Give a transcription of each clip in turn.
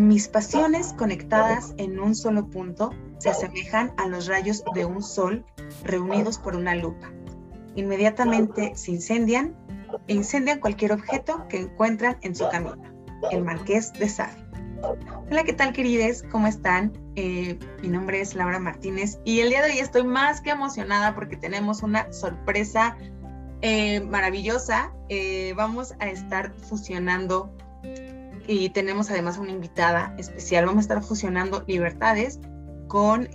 Mis pasiones conectadas en un solo punto se asemejan a los rayos de un sol reunidos por una lupa. Inmediatamente se incendian e incendian cualquier objeto que encuentran en su camino. El Marqués de Sade. Hola, ¿qué tal querides? ¿Cómo están? Eh, mi nombre es Laura Martínez y el día de hoy estoy más que emocionada porque tenemos una sorpresa eh, maravillosa. Eh, vamos a estar fusionando y tenemos además una invitada especial. Vamos a estar fusionando libertades con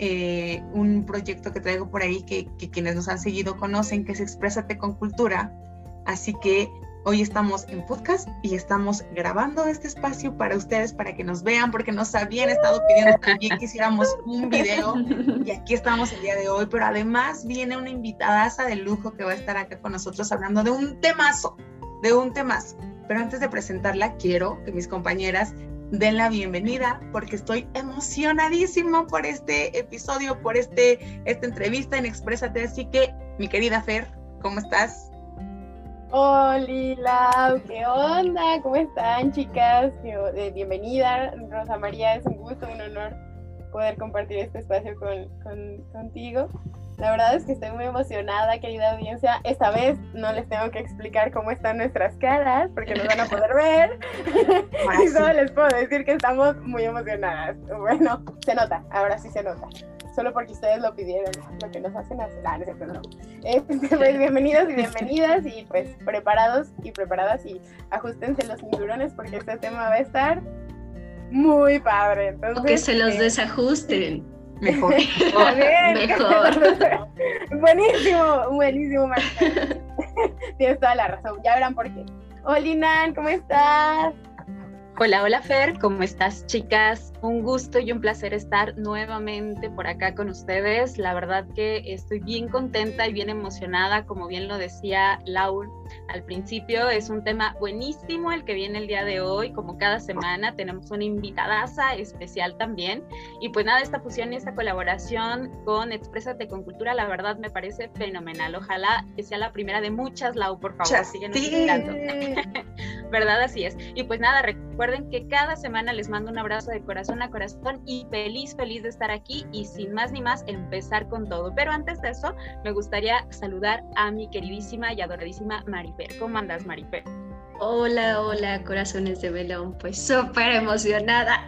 un proyecto que traigo por ahí que, que, quienes nos han seguido conocen, que es Exprésate con Cultura. Así que Hoy estamos en podcast y estamos grabando este espacio para ustedes, para que nos vean, porque nos habían estado pidiendo también que hiciéramos un video y aquí estamos el día de hoy, pero además viene una invitadaza de lujo que va a estar acá con nosotros hablando de un temazo, de un temazo. Pero antes de presentarla, quiero que mis compañeras den la bienvenida porque estoy emocionadísimo por este episodio, por este, esta entrevista en Exprésate. Así que, mi querida Fer, ¿cómo estás? Hola, ¿qué onda? ¿Cómo están, chicas? Eh, bienvenida, Rosa María. Es un gusto, un honor poder compartir este espacio con, contigo. La verdad es que estoy muy emocionada, querida audiencia. Esta vez no les tengo que explicar cómo están nuestras caras, porque nos van a poder ver. y solo les puedo decir que estamos muy emocionadas. Bueno, se nota, ahora sí se nota solo porque ustedes lo pidieron, lo que nos hacen hacer. Ah, no, este, pues, bienvenidos y bienvenidas y pues preparados y preparadas y ajustense los cinturones porque este tema va a estar muy padre. Entonces, o que se los eh, desajusten. Mejor. Mejor. buenísimo, buenísimo, Tienes toda la razón. Ya verán por qué. Hola, Nan, ¿cómo estás? Hola, hola Fer, ¿cómo estás chicas? Un gusto y un placer estar nuevamente por acá con ustedes. La verdad que estoy bien contenta y bien emocionada, como bien lo decía Laura al principio. Es un tema buenísimo el que viene el día de hoy, como cada semana tenemos una invitadaza especial también. Y pues nada, esta fusión y esta colaboración con Exprésate con Cultura, la verdad me parece fenomenal. Ojalá que sea la primera de muchas, Lau, por favor, síguenos invitando. ¿Verdad? Así es. Y pues nada, Recuerden que cada semana les mando un abrazo de corazón a corazón y feliz, feliz de estar aquí y sin más ni más empezar con todo. Pero antes de eso, me gustaría saludar a mi queridísima y adoradísima Marifer. ¿Cómo andas, Marifer? Hola, hola, corazones de melón. Pues súper emocionada.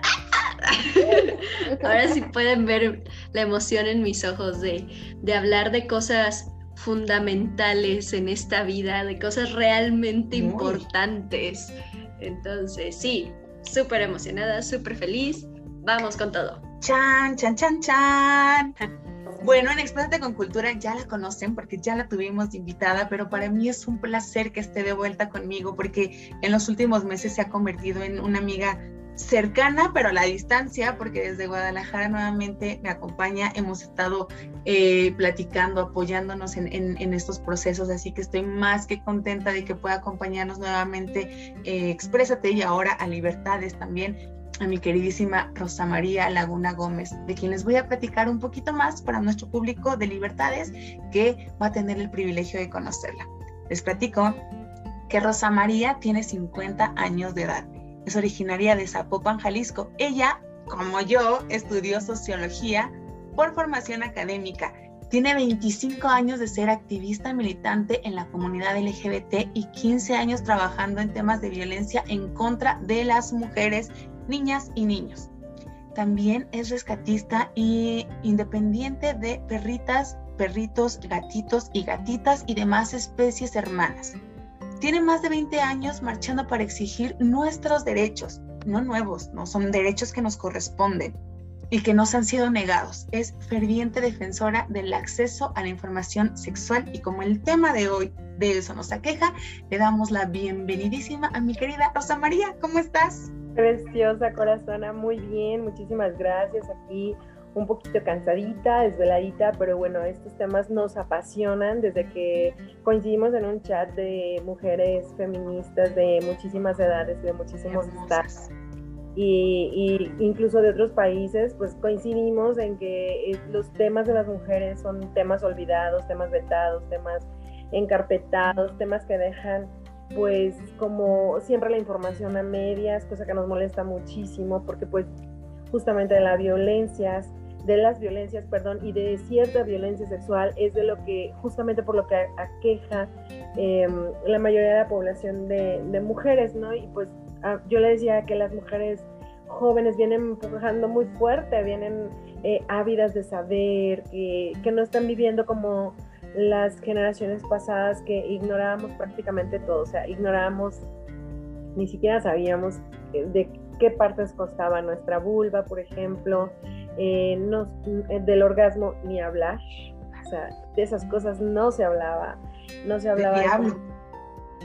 Ahora sí pueden ver la emoción en mis ojos de, de hablar de cosas fundamentales en esta vida, de cosas realmente importantes. Entonces, sí, súper emocionada, súper feliz. Vamos con todo. Chan, chan, chan, chan. Bueno, en Exprésate con Cultura ya la conocen porque ya la tuvimos invitada, pero para mí es un placer que esté de vuelta conmigo porque en los últimos meses se ha convertido en una amiga cercana, pero a la distancia, porque desde Guadalajara nuevamente me acompaña. Hemos estado eh, platicando, apoyándonos en, estos procesos, así que estoy más que contenta de que pueda acompañarnos nuevamente. Eh, exprésate y ahora a Libertades también a mi queridísima Rosa María Laguna Gómez, de quien les voy a platicar un poquito más para nuestro público de Libertades que va a tener el privilegio de conocerla. Les platico que Rosa María tiene 50 años de edad es originaria de Zapopan, Jalisco. Ella, como yo, estudió sociología por formación académica. Tiene 25 años de ser activista militante en la comunidad LGBT y 15 años trabajando en temas de violencia en contra de las mujeres, niñas y niños. También es rescatista e independiente de perritas, perritos, gatitos y gatitas y demás especies hermanas. Tiene más de 20 años marchando para exigir nuestros derechos, no nuevos, no son derechos que nos corresponden y que nos han sido negados. Es ferviente defensora del acceso a la información sexual y como el tema de hoy de eso nos aqueja, le damos la bienvenidísima a mi querida Rosa María. ¿Cómo estás? Preciosa corazona, muy bien, muchísimas gracias aquí un poquito cansadita, desveladita, pero bueno, estos temas nos apasionan desde que coincidimos en un chat de mujeres feministas de muchísimas edades, de muchísimos estados. Y, incluso de otros países, pues coincidimos en que eh, los temas de las mujeres son temas olvidados, temas vetados, temas encarpetados, temas que dejan pues como siempre la información a medias, cosa que nos molesta muchísimo porque pues justamente de las violencias, de las violencias, perdón, y de cierta violencia sexual es de lo que justamente por lo que aqueja em, la mayoría de la población de, mujeres, ¿no? Y pues ah, yo le decía que las mujeres jóvenes vienen empujando muy fuerte, vienen eh, ávidas de saber, que, que no están viviendo como las generaciones pasadas que ignorábamos prácticamente todo, o sea, ignorábamos, ni siquiera sabíamos de qué partes costaba nuestra vulva, por ejemplo, eh, eh, del orgasmo ni hablar, o sea, de esas cosas no se hablaba, no se hablaba de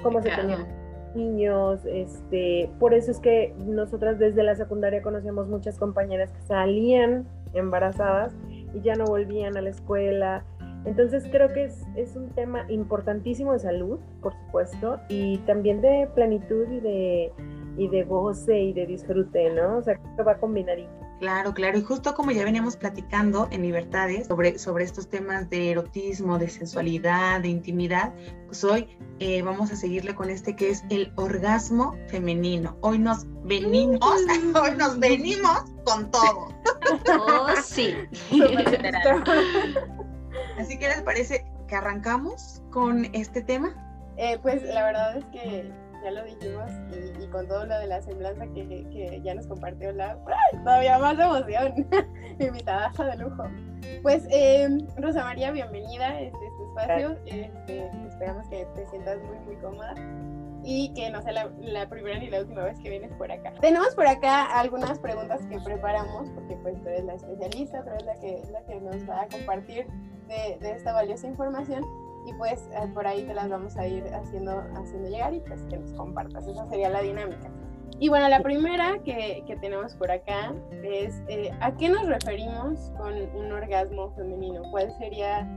cómo, se tenían niños, este, por eso es que nosotras desde la secundaria conocíamos muchas compañeras que salían embarazadas y ya no volvían a la escuela, entonces creo que es, es, un tema importantísimo de salud, por supuesto, y también de plenitud y de, y de goce y de disfrute, ¿no? O sea, que va combinadito. Claro, claro, y justo como ya veníamos platicando en Libertades sobre, sobre estos temas de erotismo, de sensualidad, de intimidad, pues hoy eh, vamos a seguirle con este que es el orgasmo femenino. Hoy nos venimos, hoy nos venimos con todo. Oh, sí. Así que les parece que arrancamos con este tema. Eh, pues la verdad es que ya lo dijimos y, con todo lo de la semblanza que, que ya nos compartió la todavía más emoción, invitada de lujo. Pues eh, Rosa María, bienvenida a este, este espacio. Este, esperamos que te sientas muy muy cómoda y que no sea la, primera ni la última vez que vienes por acá. Tenemos por acá algunas preguntas que preparamos, porque pues tú eres la especialista, tú eres la que, la que nos va a compartir de, de esta valiosa información y pues eh, por ahí te las vamos a ir haciendo, haciendo llegar y pues que nos compartas. Esa sería la dinámica. Y bueno, la primera que, que tenemos por acá es eh, ¿a qué nos referimos con un orgasmo femenino? ¿Cuál sería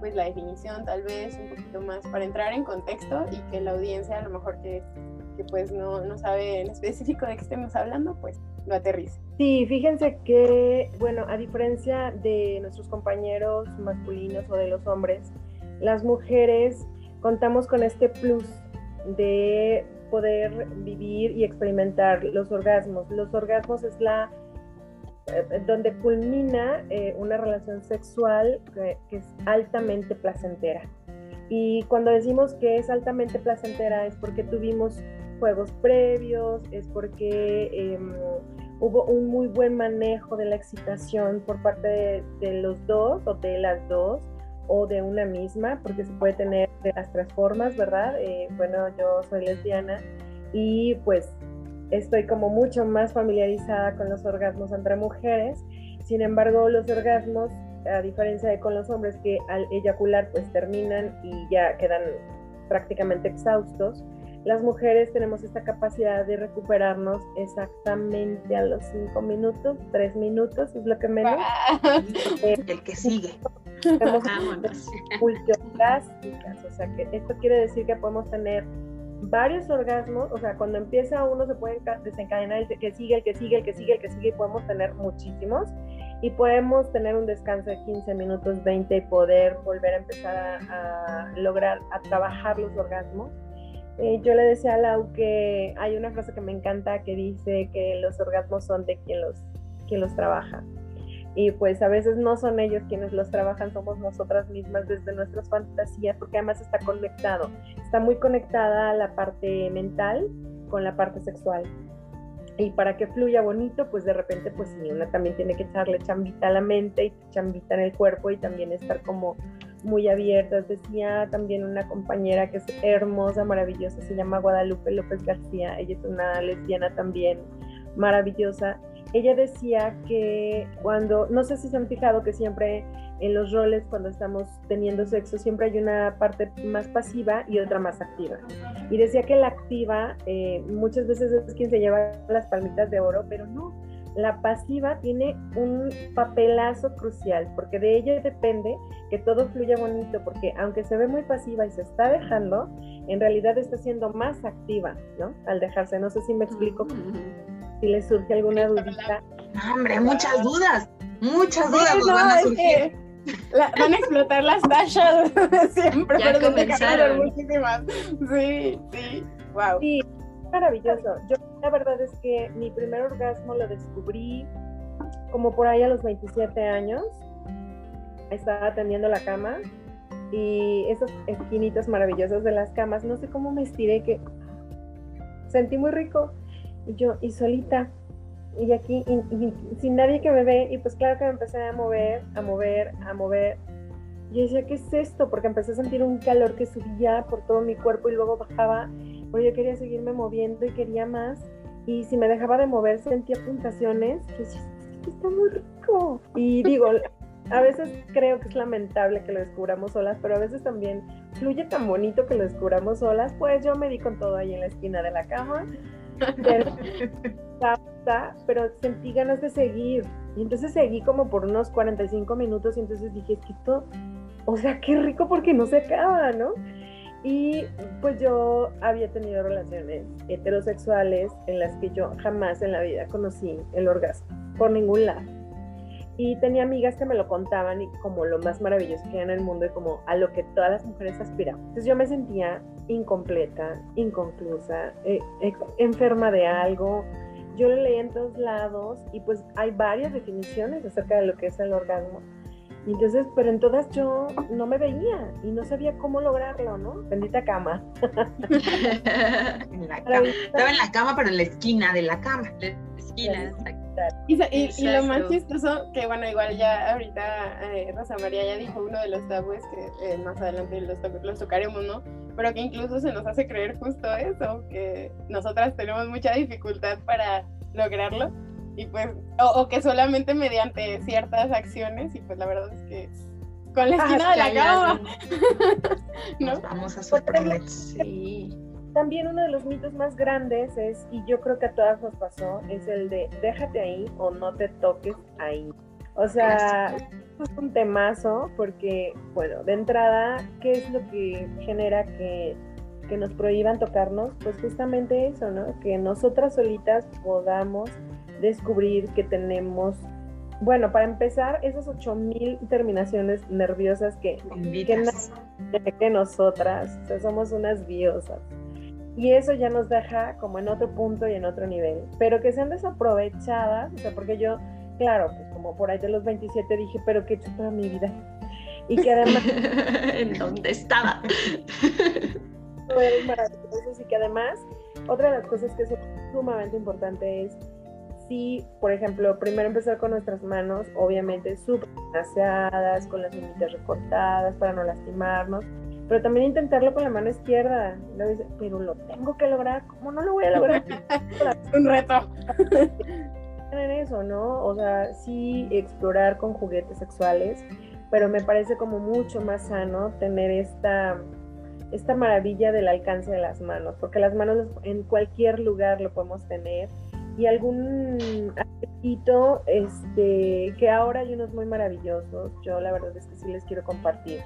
pues la definición tal vez un poquito más para entrar en contexto y que la audiencia a lo mejor que, que pues no, no sabe en específico de qué estemos hablando, pues lo aterrice. Sí, fíjense que, bueno, a diferencia de nuestros compañeros masculinos o de los hombres, las mujeres contamos con este plus de poder vivir y experimentar los orgasmos. Los orgasmos es la eh, donde culmina eh, una relación sexual que, es altamente placentera. Y cuando decimos que es altamente placentera es porque tuvimos juegos previos, es porque em, hubo un muy buen manejo de la excitación por parte de, los dos o de las dos o de una misma, porque se puede tener de las tres formas, ¿verdad? Eh, bueno, yo soy lesbiana y pues estoy como mucho más familiarizada con los orgasmos entre mujeres. Sin embargo, los orgasmos, a diferencia de con los hombres que al eyacular pues terminan y ya quedan prácticamente exhaustos, las mujeres tenemos esta capacidad de recuperarnos exactamente a los cinco minutos, tres minutos, es lo que menos. el que sigue. Tenemos o sea que esto quiere decir que podemos tener varios orgasmos, o sea, cuando empieza uno se puede desencadenar el que sigue, el que sigue, el que sigue, el que sigue, y podemos tener muchísimos. Y podemos tener un descanso de 15 minutos, 20 y poder volver a empezar a, lograr, a trabajar los orgasmos. Yo le decía a Lau que hay una frase que me encanta que dice que los orgasmos son de quien los, quien los trabaja y pues a veces no son ellos quienes los trabajan, somos nosotras mismas desde nuestras fantasías, porque además está conectado, está muy conectada la parte mental con la parte sexual. Y para que fluya bonito, pues de repente, pues sí, una también tiene que echarle chambita a la mente y chambita en el cuerpo y también estar como muy abierta. Decía también una compañera que es hermosa, maravillosa, se llama Guadalupe López García, ella es una lesbiana también maravillosa ella decía que cuando, no sé si se han fijado que siempre en los roles cuando estamos teniendo sexo siempre hay una parte más pasiva y otra más activa. Y decía que la activa eh, muchas veces es quien se lleva las palmitas de oro, pero no. La pasiva tiene un papelazo crucial porque de ella depende que todo fluya bonito porque aunque se ve muy pasiva y se está dejando, en realidad está siendo más activa, ¿no? Al dejarse. No sé si me explico si les surge alguna dudita. hombre, muchas dudas, muchas dudas van a surgir. van a explotar las tachas siempre, ya comenzaron. muchísimas. Sí, sí. Wow. Sí, maravilloso. Yo la verdad es que mi primer orgasmo lo descubrí como por ahí a los 27 años. Estaba tendiendo la cama y esas esquinitas maravillosas de las camas, no sé cómo me estiré que sentí muy rico y yo y solita y aquí sin nadie que me ve y pues claro que me empecé a mover, a mover, a mover. Y decía, ¿qué es esto? Porque empecé a sentir un calor que subía por todo mi cuerpo y luego bajaba, pero yo quería seguirme moviendo y quería más. Y si me dejaba de mover sentía puntaciones. Decía, está muy rico. Y digo, a veces creo que es lamentable que lo descubramos solas, pero a veces también fluye tan bonito que lo descubramos solas. Pues yo me di con todo ahí en la esquina de la cama. Pero, pero sentí ganas de seguir. Y entonces seguí como por unos 45 minutos y entonces dije, es que esto, o sea, qué rico porque no se acaba, ¿no? Y pues yo había tenido relaciones heterosexuales en las que yo jamás en la vida conocí el orgasmo, por ningún lado. Y tenía amigas que me lo contaban y como lo más maravilloso que hay en el mundo y como a lo que todas las mujeres aspiramos. Entonces yo me sentía incompleta, inconclusa, eh, enferma de algo. Yo lo leí en todos lados y pues hay varias definiciones acerca de lo que es el orgasmo. Y entonces, pero en todas yo no me veía y no sabía cómo lograrlo, ¿no? Bendita cama. en la cama. Estaba en la cama, pero en la esquina de la cama. La esquina, exacto. Y, lo más chistoso, que bueno, igual ya ahorita eh, Rosa María ya dijo uno de los tabúes que eh, más adelante los, los, tocaremos, ¿no? Pero que incluso se nos hace creer justo eso, que nosotras tenemos mucha dificultad para lograrlo y pues, o, que solamente mediante ciertas acciones y pues la verdad es que con la esquina de la cama. ¿no? vamos a sorprender. Sí también uno de los mitos más grandes es, y yo creo que a todas nos pasó, es el de déjate ahí o no te toques ahí. O sea, es un temazo porque, bueno, de entrada, ¿qué es lo que genera que, que nos prohíban tocarnos? Pues justamente eso, ¿no? Que nosotras solitas podamos descubrir que tenemos bueno, para empezar, esas 8000 terminaciones nerviosas que, que, que, nosotras, o sea, somos unas diosas. Y eso ya nos deja como en otro punto y en otro nivel. Pero que sean desaprovechadas, o sea, porque yo, claro, pues como por ahí de los 27 dije, pero qué he hecho toda mi vida. Y que además... ¿En dónde estaba? Fue maravilloso. Y que además, otra de las cosas que es sumamente importante es sí, por ejemplo, primero empezar con nuestras manos, obviamente súper aseadas, con las uñitas recortadas para no lastimarnos, pero también intentarlo con la mano izquierda. pero lo tengo que lograr, ¿cómo no lo voy a lograr? un reto. en eso, ¿no? O sea, sí explorar con juguetes sexuales, pero me parece como mucho más sano tener esta, esta maravilla del alcance de las manos, porque las manos en cualquier lugar lo podemos tener y algún aspectito este, que ahora hay unos muy maravillosos, yo la verdad es que sí les quiero compartir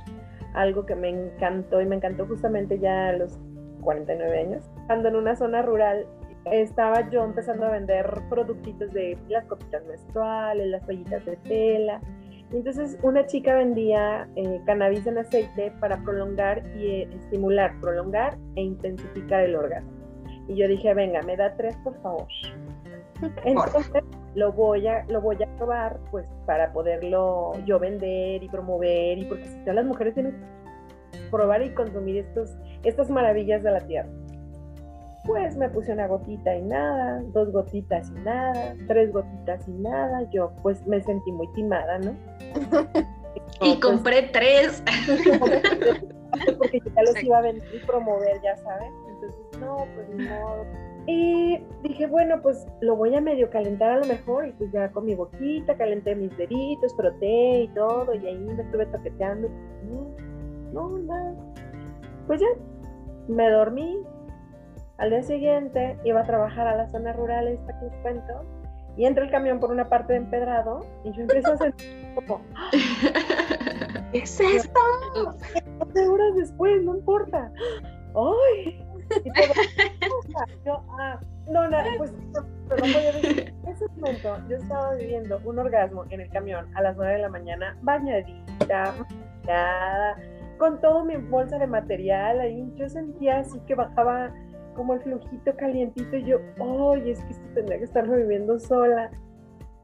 algo que me encantó y me encantó justamente ya a los 49 años. Cuando en una zona rural estaba yo empezando a vender productitos de las copitas menstruales, las toallitas de tela. Y entonces una chica vendía eh, cannabis en aceite para prolongar y eh, estimular, prolongar e intensificar el órgano. Y yo dije, venga, me da tres, por favor. Entonces lo voy a, lo voy a probar pues para poderlo yo vender y promover y porque si todas las mujeres tienen que probar y consumir estos, estas maravillas de la tierra. Pues me puse una gotita y nada, dos gotitas y nada, tres gotitas y nada. Yo pues me sentí muy timada, ¿no? y compré tres. porque ya los iba a vender y promover, ya saben. Entonces, no, pues no y dije, bueno, pues lo voy a medio calentar a lo mejor. Y pues ya con mi boquita, calenté mis deditos, froté y todo. Y ahí me estuve toqueteando. No, no, nada. Pues ya, me dormí. Al día siguiente iba a trabajar a la zona rural esta que les cuento. Y entra el camión por una parte de empedrado. Y yo empiezo a sentir como... ¿Qué es esto? 12 horas después, no importa. ¡Ay! Yo, ah, no, no, pues pero no podía decir. En ese momento yo estaba viviendo un orgasmo en el camión a las 9 de la mañana, bañadita, maquillada, con todo mi bolsa de material ahí. Yo sentía así que bajaba como el flujito calientito y yo, ¡ay, es que esto tendría que estarlo viviendo sola!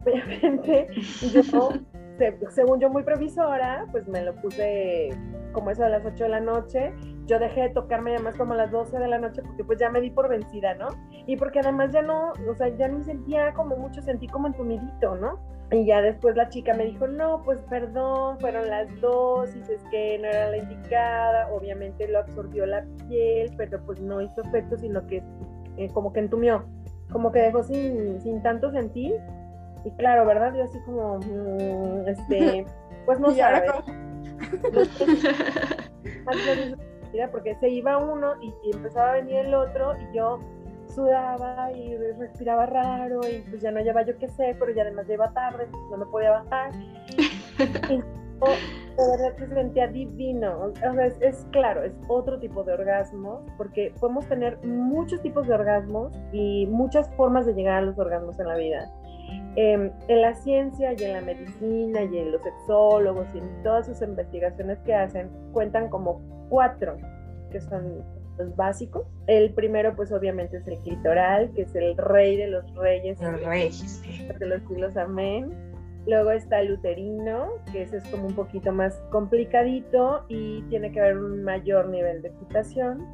Obviamente, yo, según yo muy previsora, pues me lo puse como eso a las 8 de la noche. Yo dejé de tocarme además como a las 12 de la noche porque pues ya me di por vencida, ¿no? Y porque además ya no, o sea, ya ni sentía como mucho, sentí como entumidito, ¿no? Y ya después la chica me dijo, no, pues perdón, fueron las dosis, es que no era la indicada, obviamente lo absorbió la piel, pero pues no hizo efecto, sino que eh, como que entumió, como que dejó sin, sin tanto sentir. Y claro, ¿verdad? Yo así como, mm, este, pues no sabes. porque se iba uno y, y empezaba a venir el otro y yo sudaba y respiraba raro y pues ya no llevaba yo qué sé, pero ya además lleva tarde, pues no me podía bajar. y de verdad que se sentía divino. O sea, es, claro, es otro tipo de orgasmo, porque podemos tener muchos tipos de orgasmos y muchas formas de llegar a los orgasmos en la vida. Em, en la ciencia y en la medicina y en los sexólogos y en todas sus investigaciones que hacen, cuentan como cuatro que son los básicos. El primero, pues obviamente es el clitoral, que es el rey de los reyes. Los reyes, De los siglos, amén. Luego está el uterino, que ese es como un poquito más complicadito y tiene que haber un mayor nivel de excitación.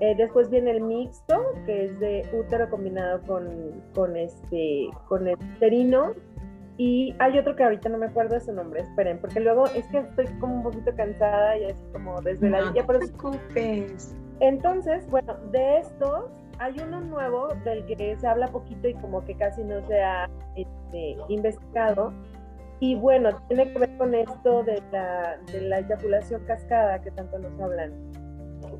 Eh, después viene el mixto, que es de útero combinado con, con, este, con el uterino, y hay otro que ahorita no me acuerdo de su nombre, esperen, porque luego es que estoy como un poquito cansada y así como desveladilla, no te preocupes. Entonces, bueno, de estos hay uno nuevo del que se habla poquito y como que casi no se ha este, investigado. Y bueno, tiene que ver con esto de la, de la eyaculación cascada que tanto nos hablan.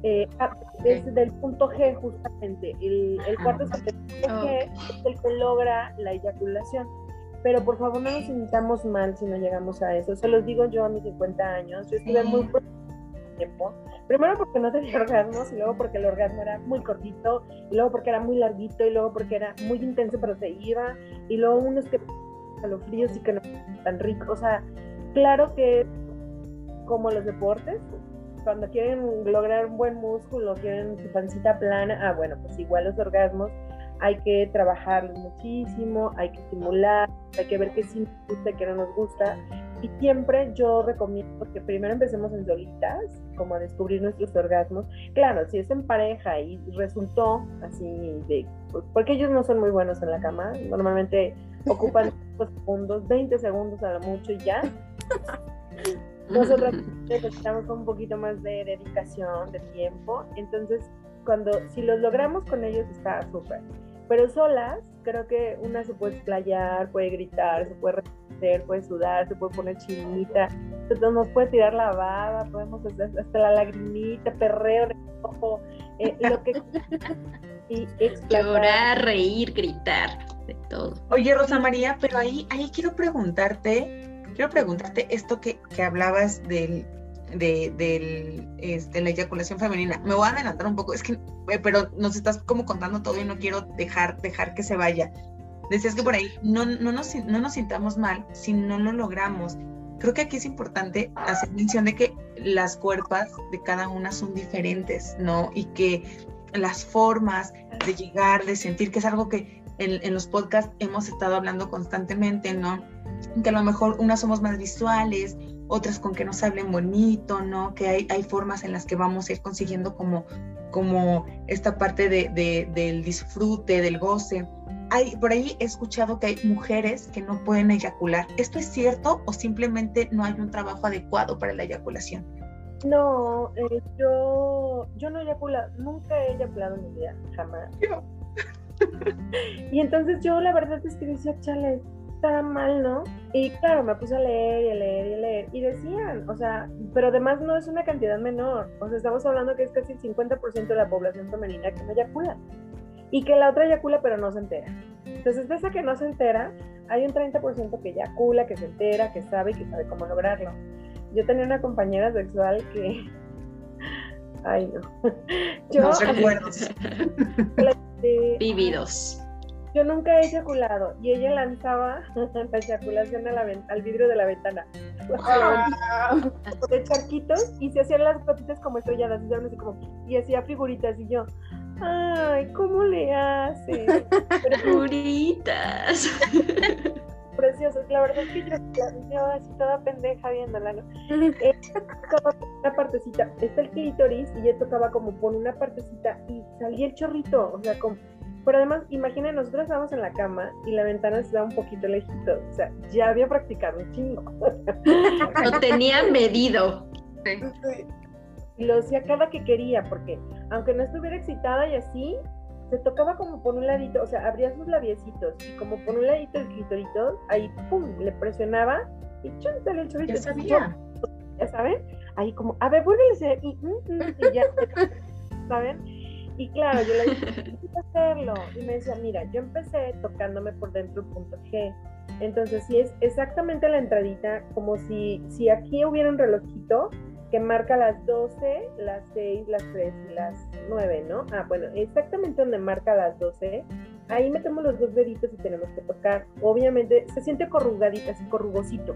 Eh, ah, es del punto G justamente. El, el cuarto es el punto G, es el que logra la eyaculación pero por favor no nos sintamos mal si no llegamos a eso. Se los digo yo a mis 50 años, yo estuve muy tiempo. Primero porque no tenía orgasmos y luego porque el orgasmo era muy cortito y luego porque era muy larguito y luego porque era muy intenso pero se iba y luego unos que fríos y que no tan ricos. O sea, claro que como los deportes, cuando quieren lograr un buen músculo, quieren su pancita plana, ah bueno, pues igual los orgasmos hay que trabajarlos muchísimo, hay que estimular, hay que ver qué sí nos gusta y qué no nos gusta. Y siempre yo recomiendo que primero empecemos en solitas, como a descubrir nuestros orgasmos. Claro, si es en pareja y resultó así de... Porque ellos no son muy buenos en la cama, normalmente ocupan segundos, 20 segundos a lo mucho y ya. Nosotros necesitamos un poquito más de dedicación, de tiempo. Entonces, cuando si los logramos con ellos está súper. Pero solas, creo que una se puede explayar, puede gritar, se puede responder, puede sudar, se puede poner chinita, entonces nos puede tirar la baba, podemos hacer hasta la lagrimita, perreo, ojo, eh, lo que y Llorar, reír, gritar, de todo. Oye, Rosa María, pero ahí, ahí quiero preguntarte, quiero preguntarte esto que, que hablabas del de, este, la eyaculación femenina. Me voy a adelantar un poco, es que, eh, pero nos estás como contando todo y no quiero dejar, dejar que se vaya. Decías que por ahí no, no, nos, no nos sintamos mal si no lo logramos. Creo que aquí es importante hacer mención de que las cuerpas de cada una son diferentes, ¿no? Y que las formas de llegar, de sentir, que es algo que en, en los podcasts hemos estado hablando constantemente, ¿no? Que a lo mejor unas somos más visuales, otras con que nos hablen bonito, ¿no? Que hay, hay formas en las que vamos a ir consiguiendo como, como esta parte de, del disfrute, del goce. Hay, por ahí he escuchado que hay mujeres que no pueden eyacular. ¿Esto es cierto o simplemente no hay un trabajo adecuado para la eyaculación? No, eh, yo, yo no eyaculado, nunca he eyaculado en mi vida, jamás. y entonces yo la verdad es que decía, chale, estaba mal, ¿no? Y claro, me puse a leer y a leer y a leer. Y decían, o sea, pero además no es una cantidad menor. O sea, estamos hablando que es casi el 50% de la población femenina que no eyacula. Y que la otra eyacula, pero no se entera. Entonces, de esa que no se entera, hay un 30% que eyacula, que se entera, que sabe y que sabe cómo lograrlo. Yo tenía una compañera sexual que. Ay, no. Yo, no recuerdos. Vividos yo nunca he eyaculado y ella lanzaba la eyaculación al vidrio de la ventana. De charquitos y se hacían las patitas como estrelladas y, así como, y hacía figuritas y yo, ay, ¿cómo le hace? Puritas. Preciosos, la verdad es que yo, yo así toda pendeja viéndola, ¿no? Eh, tocaba una partecita, está el clítoris y yo tocaba como por una partecita y salía el chorrito, o sea, como pero además, imaginen, nosotros estábamos en la cama y la ventana se da un poquito lejito. O sea, ya había practicado un chingo. Lo tenía medido. Y lo hacía cada que quería, porque aunque no estuviera excitada y así, se tocaba como por un ladito, o sea, abría sus labiecitos y como por un ladito el clitorito, ahí pum, le presionaba y chun, sale el chorrito. Ya sabía. Ya saben, ahí como, a ver, vuelve a hacer y, mm, mm, y ya, ¿saben? Y claro, yo le dije, hacerlo. Y me decía, mira, yo empecé tocándome por dentro punto G. Entonces, si es exactamente la entradita, como si, si aquí hubiera un relojito que marca las 12, las 6, las 3 y las 9, ¿no? Ah, bueno, exactamente donde marca las 12, ahí metemos los dos deditos y tenemos que tocar. Obviamente, se siente corrugadita, así corrugosito.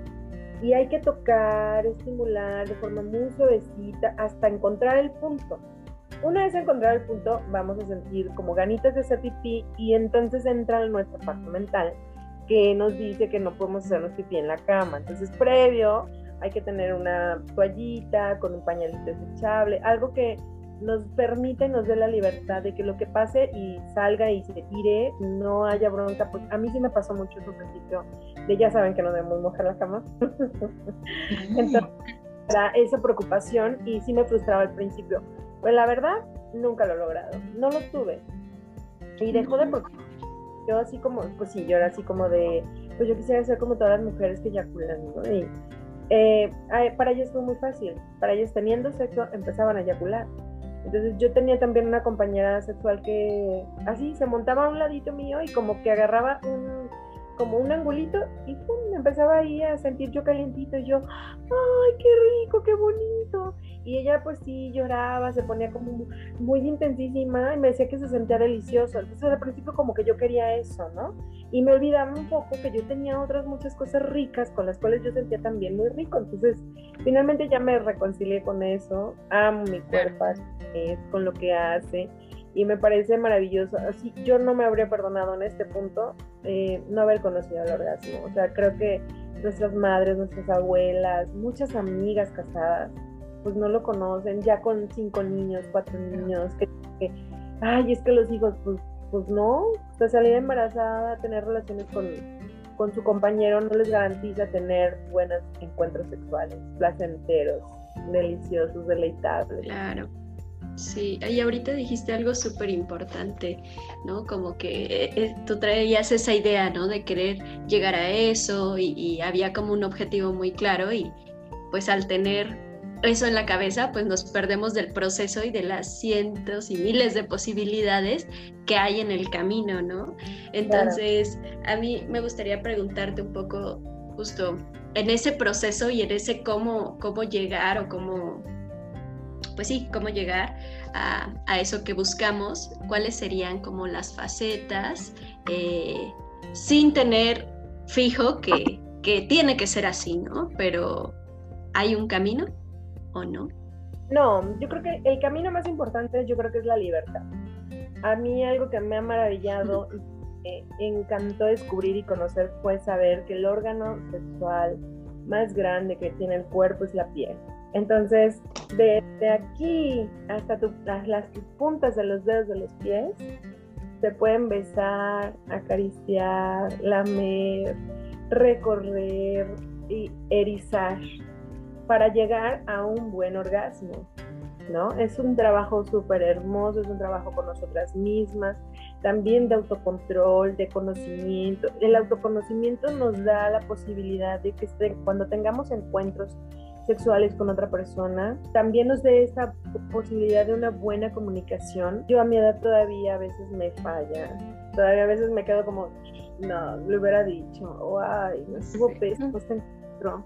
Y hay que tocar, estimular de forma muy suavecita hasta encontrar el punto. Una vez encontrado el punto, vamos a sentir como ganitas de hacer pipí y entonces entra nuestra parte mental que nos dice que no podemos hacernos pipí en la cama. Entonces, previo, hay que tener una toallita con un pañalito desechable, algo que nos permite, nos dé la libertad de que lo que pase y salga y se tire, no haya bronca. Pues a mí sí me pasó mucho eso principio, de ya saben que no debemos mojar la cama. Entonces, esa preocupación y sí me frustraba al principio. Pues la verdad, nunca lo he logrado, no lo tuve. Y dejó de porque yo así como, pues sí, yo era así como de, pues yo quisiera ser como todas las mujeres que eyaculan, ¿no? Y eh, para ellos fue muy fácil, para ellos teniendo sexo empezaban a eyacular. Entonces yo tenía también una compañera sexual que así se montaba a un ladito mío y como que agarraba un como un angulito y pum, empezaba ahí a sentir yo calientito y yo, ay, qué rico, qué bonito. Y ella pues sí lloraba, se ponía como muy intensísima y me decía que se sentía delicioso. Entonces al principio como que yo quería eso, ¿no? Y me olvidaba un poco que yo tenía otras muchas cosas ricas con las cuales yo sentía también muy rico. Entonces finalmente ya me reconcilié con eso, amo mi cuerpo, es con lo que hace y me parece maravilloso. Así, yo no me habría perdonado en este punto eh, no haber conocido el orgasmo. O sea, creo que nuestras madres, nuestras abuelas, muchas amigas casadas, pues no lo conocen, ya con cinco niños, cuatro niños, que, ay, es que los hijos, pues, pues no, o sea, salir embarazada, tener relaciones con, con su compañero no les garantiza tener buenos encuentros sexuales, placenteros, deliciosos, deleitables. Claro. Sí, y ahorita dijiste algo súper importante, ¿no? Como que eh, eh, tú traías esa idea, ¿no? De querer llegar a eso y, había como un objetivo muy claro y pues al tener eso en la cabeza, pues nos perdemos del proceso y de las cientos y miles de posibilidades que hay en el camino, ¿no? Entonces, a mí me gustaría preguntarte un poco justo en ese proceso y en ese cómo, cómo llegar o cómo pues sí, cómo llegar a, eso que buscamos, cuáles serían como las facetas, eh, sin tener fijo que, que tiene que ser así, ¿no? Pero ¿hay un camino o no? No, yo creo que el camino más importante yo creo que es la libertad. A mí algo que me ha maravillado y me encantó descubrir y conocer fue saber que el órgano sexual más grande que tiene el cuerpo es la piel. Entonces, desde aquí hasta, las puntas de los dedos de los pies, se pueden besar, acariciar, lamer, recorrer y erizar para llegar a un buen orgasmo. ¿no? Es un trabajo súper hermoso, es un trabajo con nosotras mismas, también de autocontrol, de conocimiento. El autoconocimiento nos da la posibilidad de que cuando tengamos encuentros sexuales con otra persona, también nos dé esa posibilidad de una buena comunicación. Yo a mi edad todavía a veces me falla, todavía a veces me quedo como, no, lo hubiera dicho, o ay, me estuvo pésimo este encuentro.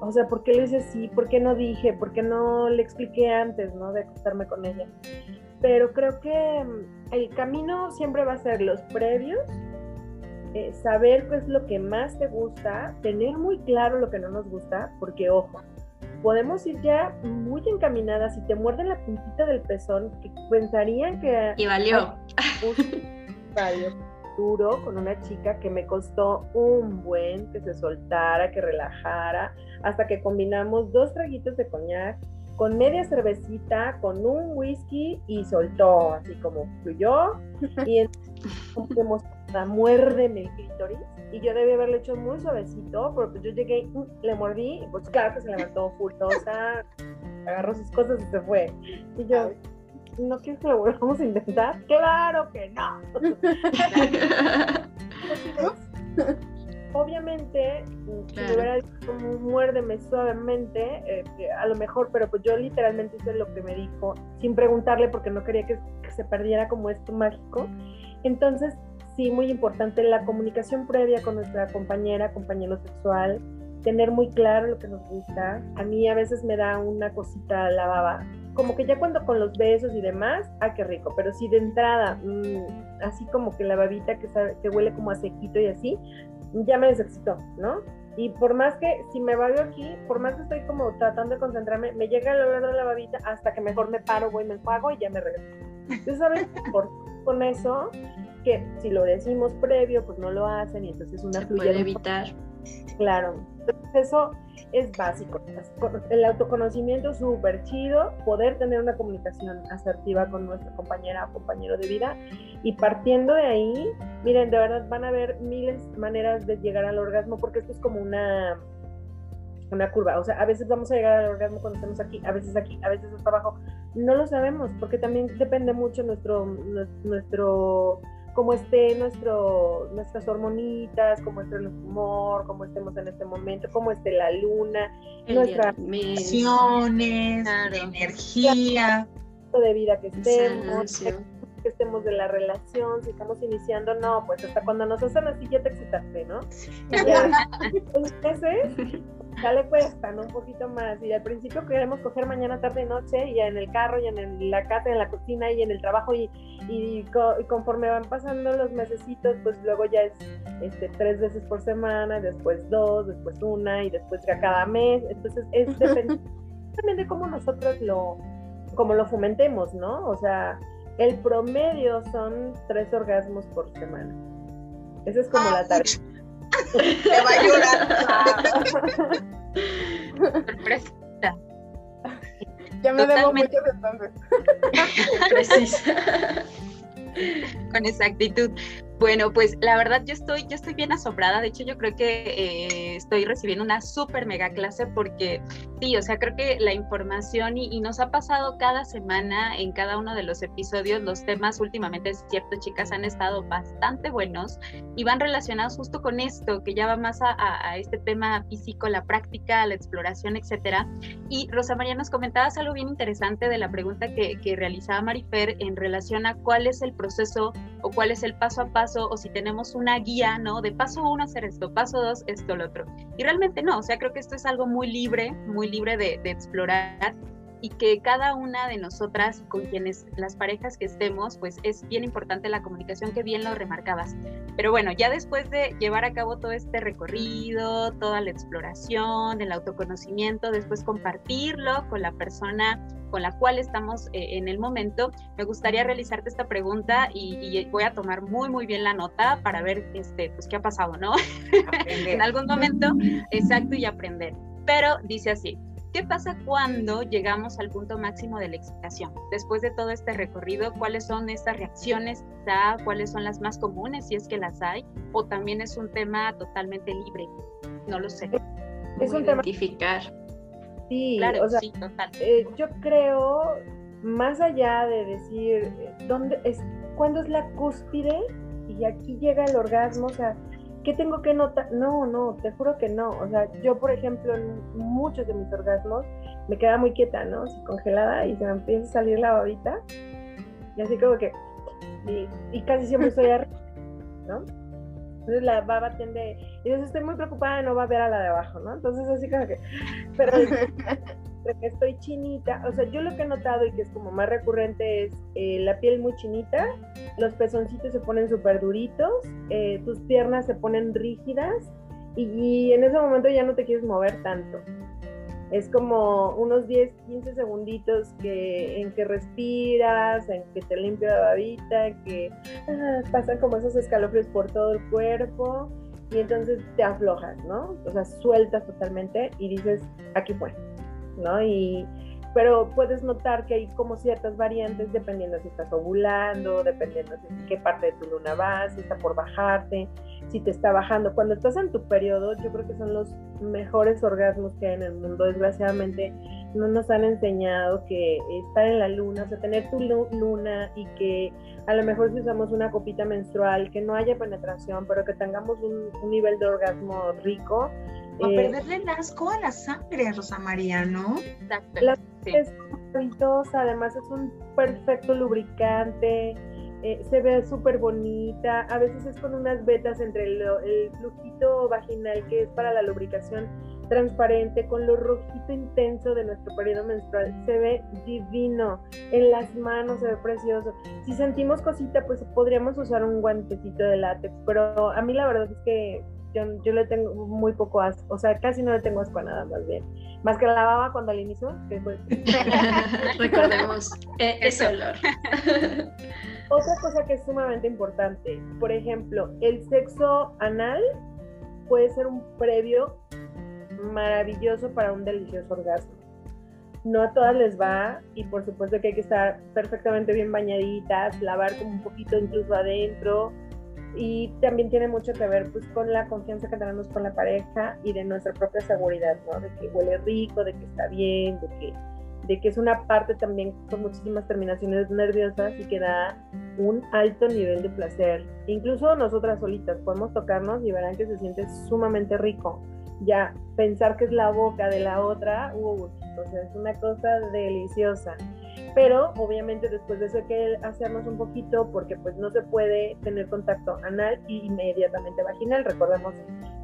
O sea, ¿por qué lo hice así? ¿Por qué no dije? ¿Por qué no le expliqué antes, no? De acostarme con ella. Pero creo que mm, el camino siempre va a ser los previos, eh, saber qué es lo que más te gusta, tener muy claro lo que no nos gusta, porque ojo, podemos ir ya muy encaminadas. Si te muerden la puntita del pezón, que pensarían que... Y valió. valió duro con una chica que me costó un buen que se soltara, que relajara, hasta que combinamos dos traguitos de coñac con media cervecita, con un whisky y soltó, así como fluyó. Y entonces, muérdeme el clítoris y yo debí haberle hecho muy suavecito, pero pues yo llegué, le mordí, y pues claro que se levantó furiosa, agarró sus cosas y se fue. Y yo, ¿no quieres que lo volvamos a intentar? Claro que no. Obviamente, si me hubiera dicho como muérdeme suavemente, eh, a lo mejor, pero pues yo literalmente hice lo que me dijo, sin preguntarle porque no quería que, que se perdiera como esto mágico. Entonces, sí, muy importante la comunicación previa con nuestra compañera, compañero sexual, tener muy claro lo que nos gusta. A mí a veces me da una cosita la baba, como que ya cuando con los besos y demás, ah, qué rico, pero si de entrada, mm, así como que la babita que, que huele como a sequito y así, ya me desexcitó, ¿no? Y por más que, si me babio aquí, por más que estoy como tratando de concentrarme, me llega el olor de la babita hasta que mejor me paro, voy, me enjuago y ya me regreso. Entonces, ¿sabes? Por, con eso que si lo decimos previo, pues no lo hacen y entonces una Se puede evitar. Claro, entonces eso es básico. El autoconocimiento es súper chido, poder tener una comunicación asertiva con nuestra compañera o compañero de vida. Y partiendo de ahí, miren, de verdad van a haber miles de maneras de llegar al orgasmo porque esto es como una una curva, o sea, a veces vamos a llegar al orgasmo cuando estamos aquí, a veces aquí, a veces hasta abajo, no lo sabemos porque también depende mucho nuestro nuestro cómo esté nuestro, nuestras hormonitas, cómo esté nuestro humor, cómo estemos en este momento, cómo esté la luna, nuestras emociones, energía, de vida que estemos, que estemos de la relación, si estamos iniciando, no, pues hasta cuando nos hacen así ya te excitaste, ¿no? Ya, entonces, ya le cuestan un poquito más. Y al principio queremos coger mañana, tarde y noche, y en el carro, y en la casa, en la cocina, y en el trabajo, y, y, conforme van pasando los mesecitos, pues luego ya es este, tres veces por semana, después dos, después una, y después ya cada mes. Entonces, es depende también de cómo nosotros lo, como lo fomentemos, ¿no? O sea, el promedio son tres orgasmos por semana. Esa es como la ah, tarea. Te va a llorar. Sorpresa. Ya me debo mucho entonces. Precisa. Con esa actitud. Bueno, pues la verdad yo estoy, yo estoy bien asombrada. De hecho, yo creo que eh, estoy recibiendo una súper mega clase porque sí, o sea, creo que la información y, nos ha pasado cada semana en cada uno de los episodios, los temas últimamente, es cierto, chicas, han estado bastante buenos y van relacionados justo con esto, que ya va más a, este tema físico, la práctica, la exploración, etcétera. Y Rosa María, nos comentabas algo bien interesante de la pregunta que, que realizaba Marifer en relación a cuál es el proceso o cuál es el paso a paso o si tenemos una guía, ¿no? De paso uno hacer esto, paso dos esto, lo otro. Y realmente no, o sea, creo que esto es algo muy libre, muy libre de, de explorar y que cada una de nosotras con quienes las parejas que estemos, pues es bien importante la comunicación que bien lo remarcabas. Pero bueno, ya después de llevar a cabo todo este recorrido, toda la exploración, el autoconocimiento, después compartirlo con la persona con la cual estamos eh, en el momento, me gustaría realizarte esta pregunta y, voy a tomar muy, muy bien la nota para ver este, pues, qué ha pasado, ¿no? en algún momento, exacto, y aprender. Pero dice así, ¿Qué pasa cuando llegamos al punto máximo de la excitación? Después de todo este recorrido, ¿cuáles son estas reacciones? ¿Cuáles son las más comunes, si es que las hay? ¿O también es un tema totalmente libre? No lo sé. Es un identificar. Sí, claro, o sea, sí, total. Eh, yo creo, más allá de decir, eh, ¿dónde es, ¿cuándo es la cúspide? Y aquí llega el orgasmo, o sea, ¿qué tengo que notar? No, no, te juro que no. O sea, yo, por ejemplo, en muchos de mis orgasmos me queda muy quieta, ¿no? Así congelada y se me empieza a salir la babita. Y así como que, y, casi siempre estoy arriba, ¿no? Entonces la baba tiende, y entonces estoy muy preocupada de no ver a la de abajo, ¿no? Entonces así como que, pero que estoy chinita, o sea, yo lo que he notado y que es como más recurrente es eh, la piel muy chinita, los pezoncitos se ponen súper duritos, eh, tus piernas se ponen rígidas y, en ese momento ya no te quieres mover tanto. Es como unos 10, 15 segunditos que, en que respiras, en que te limpia la babita, que ah, pasan como esos escalofríos por todo el cuerpo y entonces te aflojas, ¿no? O sea, sueltas totalmente y dices, aquí fue, ¿no? Y, pero puedes notar que hay como ciertas variantes dependiendo si estás ovulando, dependiendo de qué parte de tu luna vas, si está por bajarte, si te está bajando. Cuando estás en tu periodo, yo creo que son los mejores orgasmos que hay en el mundo. Desgraciadamente no nos han enseñado que estar en la luna, o sea, tener tu luna y que a lo mejor si usamos una copita menstrual, que no haya penetración, pero que tengamos un, nivel de orgasmo rico. O eh, perderle el asco a la sangre, Rosa María, ¿no? Exacto es maravillosa, además es un perfecto lubricante, eh, se ve súper bonita, a veces es con unas vetas entre el, el, flujito vaginal que es para la lubricación transparente, con lo rojito intenso de nuestro periodo menstrual, se ve divino, en las manos se ve precioso. Si sentimos cosita, pues podríamos usar un guantecito de látex, pero a mí la verdad es que yo, le tengo muy poco asco, o sea, casi no le tengo asco a nada más bien. Más que la lavaba cuando al inicio, que fue... Recordemos e-, ese olor. Otra cosa que es sumamente importante, por ejemplo, el sexo anal puede ser un previo maravilloso para un delicioso orgasmo. No a todas les va y por supuesto que hay que estar perfectamente bien bañaditas, lavar como un poquito incluso adentro, y también tiene mucho que ver pues con la confianza que tenemos con la pareja y de nuestra propia seguridad, ¿no? De que huele rico, de que está bien, de que, de que es una parte también con muchísimas terminaciones nerviosas y que da un alto nivel de placer. Incluso nosotras solitas podemos tocarnos y verán que se siente sumamente rico. Ya pensar que es la boca de la otra, uh, o sea, es una cosa deliciosa pero obviamente después de eso hay que hacernos un poquito porque pues no se puede tener contacto anal y inmediatamente vaginal. Recordemos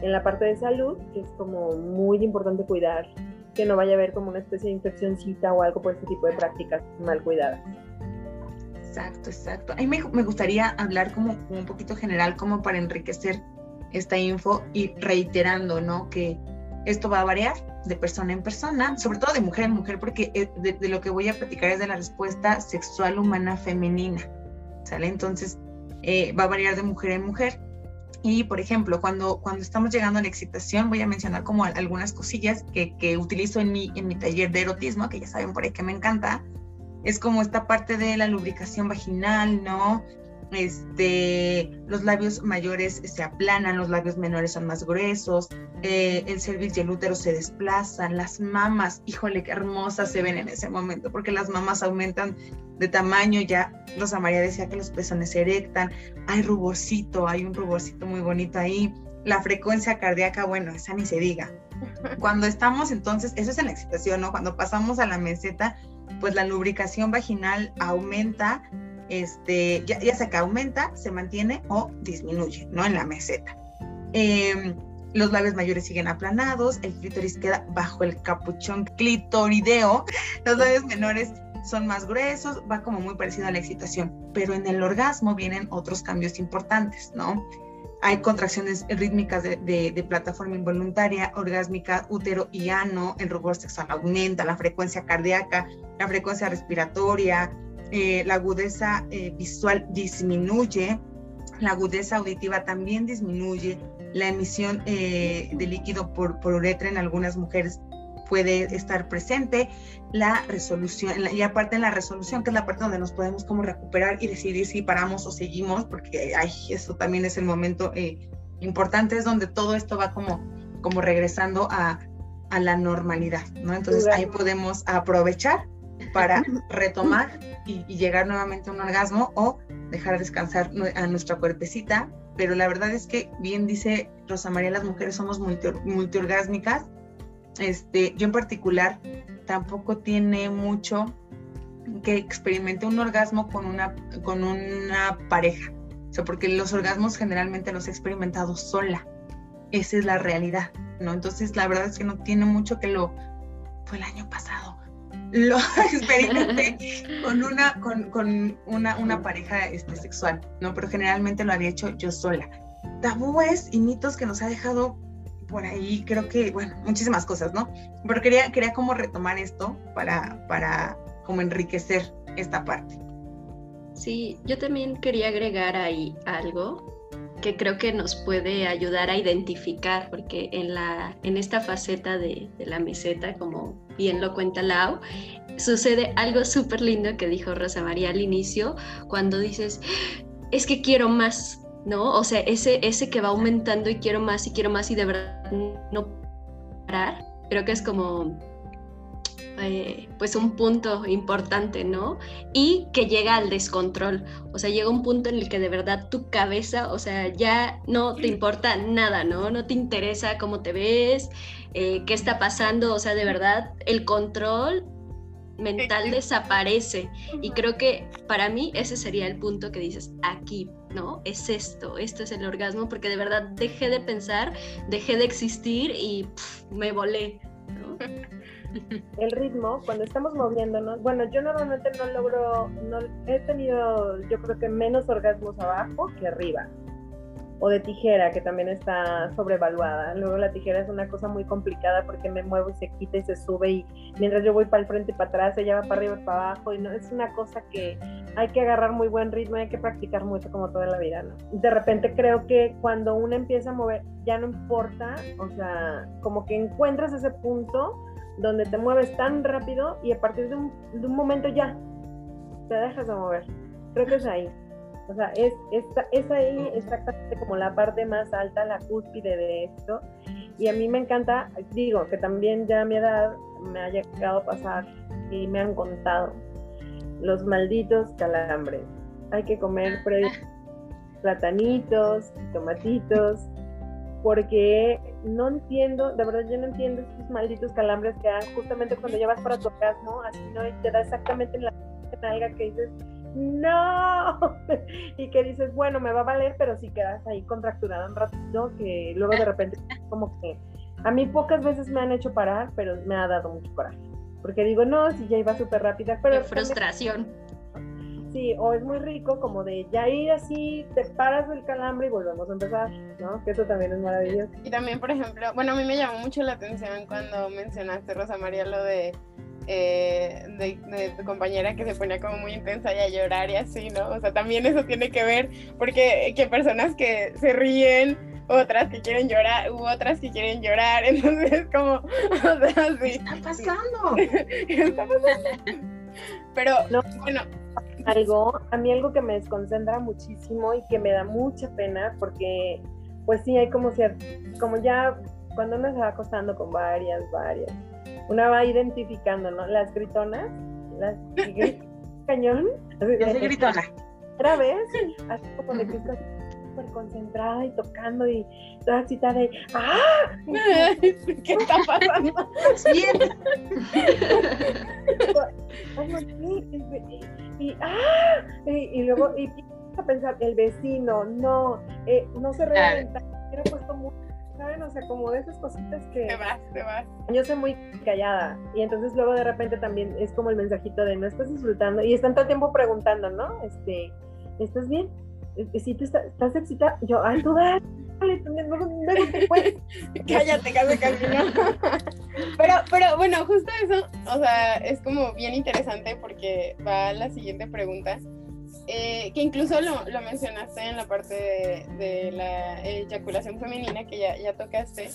en la parte de salud que es como muy importante cuidar que no vaya a haber como una especie de infeccióncita o algo por este tipo de prácticas mal cuidadas. Exacto, exacto. A mí me, gustaría hablar como, un poquito general, como para enriquecer esta info y reiterando, ¿no? Que esto va a variar de persona en persona, sobre todo de mujer en mujer, porque eh, de, lo que voy a platicar es de la respuesta sexual humana femenina, ¿sale? Entonces, eh, va a variar de mujer en mujer. Y, por ejemplo, cuando, cuando estamos llegando a la excitación, voy a mencionar como algunas cosillas que, que utilizo en mi, en mi taller de erotismo, que ya saben por ahí que me encanta. Es como esta parte de la lubricación vaginal, ¿no? Este, los labios mayores se aplanan, los labios menores son más gruesos, eh, el cervix y el útero se desplazan, las mamas, híjole, qué hermosas se ven en ese momento, porque las mamas aumentan de tamaño, ya Rosa María decía que los pezones se erectan, hay ruborcito, hay un ruborcito muy bonito ahí, la frecuencia cardíaca, bueno, esa ni se diga. Cuando estamos entonces, eso es en la excitación, ¿no? Cuando pasamos a la meseta, pues la lubricación vaginal aumenta este, ya, sea que aumenta, se mantiene o disminuye, ¿no? En la meseta. Em, los labios mayores siguen aplanados, el clítoris queda bajo el capuchón clitorideo, los labios menores son más gruesos, va como muy parecido a la excitación, pero en el orgasmo vienen otros cambios importantes, ¿no? Hay contracciones rítmicas de, de plataforma involuntaria, orgásmica, útero y ano, el rubor sexual aumenta, la frecuencia cardíaca, la frecuencia respiratoria, eh, la agudeza eh, visual disminuye, la agudeza auditiva también disminuye, la emisión eh, de líquido por, por, uretra en algunas mujeres puede estar presente, la resolución, y aparte en la resolución, que es la parte donde nos podemos como recuperar y decidir si paramos o seguimos, porque ay, eso también es el momento importante, es donde todo esto va como, como regresando a, a la normalidad, ¿no? Entonces ahí podemos aprovechar para retomar y, llegar nuevamente a un orgasmo o dejar descansar a nuestra cuerpecita. Pero la verdad es que, bien dice Rosa María, las mujeres somos multi, multiorgásmicas. Este, yo en particular tampoco tiene mucho que experimente un orgasmo con una, con una pareja. O sea, porque los orgasmos generalmente los he experimentado sola. Esa es la realidad, ¿no? Entonces, la verdad es que no tiene mucho que lo... Fue el año pasado lo experimenté con una, con, con una, una, pareja este, sexual, ¿no? Pero generalmente lo había hecho yo sola. Tabúes y mitos que nos ha dejado por ahí creo que, bueno, muchísimas cosas, ¿no? Pero quería, quería como retomar esto para, para como enriquecer esta parte. Sí, yo también quería agregar ahí algo que creo que nos puede ayudar a identificar, porque en, la, en esta faceta de, de la meseta, como bien lo cuenta Lau, sucede algo súper lindo que dijo Rosa María al inicio, cuando dices, es que quiero más, ¿no? O sea, ese, ese que va aumentando y quiero más y quiero más y de verdad no parar, creo que es como eh, pues un punto importante, ¿no? Y que llega al descontrol, o sea, llega un punto en el que de verdad tu cabeza, o sea, ya no te importa nada, ¿no? No te interesa cómo te ves, eh, qué está pasando, o sea, de verdad el control mental desaparece y creo que para mí ese sería el punto que dices aquí, ¿no? Es esto, esto es el orgasmo porque de verdad dejé de pensar, dejé de existir y me volé, ¿no? el ritmo, cuando estamos moviéndonos, bueno, yo normalmente no logro, no, he tenido yo creo que menos orgasmos abajo que arriba. O de tijera, que también está sobrevaluada. Luego la tijera es una cosa muy complicada porque me muevo y se quita y se sube y mientras yo voy para el frente y para atrás, ella va para arriba y para abajo y no es una cosa que hay que agarrar muy buen ritmo hay que practicar mucho como toda la vida, ¿no? De repente creo que cuando uno empieza a mover, ya no importa, o sea, como que encuentras ese punto donde te mueves tan rápido y a partir de un, de un momento ya te dejas de mover. Creo que es ahí. O sea, es, es, es, ahí exactamente como la parte más alta, la cúspide de esto. Y a mí me encanta, digo, que también ya a mi edad me ha llegado a pasar y me han contado los malditos calambres. Hay que comer platanitos, tomatitos, porque no entiendo, de verdad yo no entiendo estos malditos calambres que dan justamente cuando llevas para tu orgasmo, así no, y te da exactamente en la nalga que dices, no, y que dices, bueno, me va a valer, pero si quedas ahí contracturado un ratito, que luego de repente como que a mí pocas veces me han hecho parar, pero me ha dado mucho coraje, porque digo, no, si ya iba súper rápida, pero... frustración. Sí, o es muy rico como de ya ir así, te paras del calambre y volvemos a empezar, ¿no? Que eso también es maravilloso. Y también, por ejemplo, bueno, a mí me llamó mucho la atención cuando mencionaste, Rosa María, lo de, eh, de, tu compañera que se ponía como muy intensa y a llorar y así, ¿no? O sea, también eso tiene que ver, porque que personas que se ríen, otras que quieren llorar, u otras que quieren llorar, entonces como, o sea, sí. está pasando? ¿Qué está pasando? Pero, bueno, algo, a mí algo que me desconcentra muchísimo y que me da mucha pena porque pues sí hay como cierto, como ya cuando uno se va acostando con varias, varias, una va identificando, ¿no? Las gritonas, las cañón. Yo soy gritona. Otra vez, así como de que súper concentrada y tocando y toda excitada de ¡Ah! ¿Qué está pasando? y, ¡ah! y, luego y, a pensar, el vecino, no, eh, no se reventa, hubiera puesto mucho, ¿saben? O sea, como de esas cositas que... Te vas, te vas. Yo soy muy callada y entonces luego de repente también es como el mensajito de no estás disfrutando y están todo el tiempo preguntando, ¿no? Este, ¿estás bien? Eh, si tú estás, estás excitada, yo, ay, tú dale, no, no, Cállate, casi casi pero, pero bueno, justo eso, o sea, es como bien interesante porque va la siguiente pregunta, eh, que incluso lo, lo, mencionaste en la parte de, de, la eyaculación femenina que ya, ya tocaste.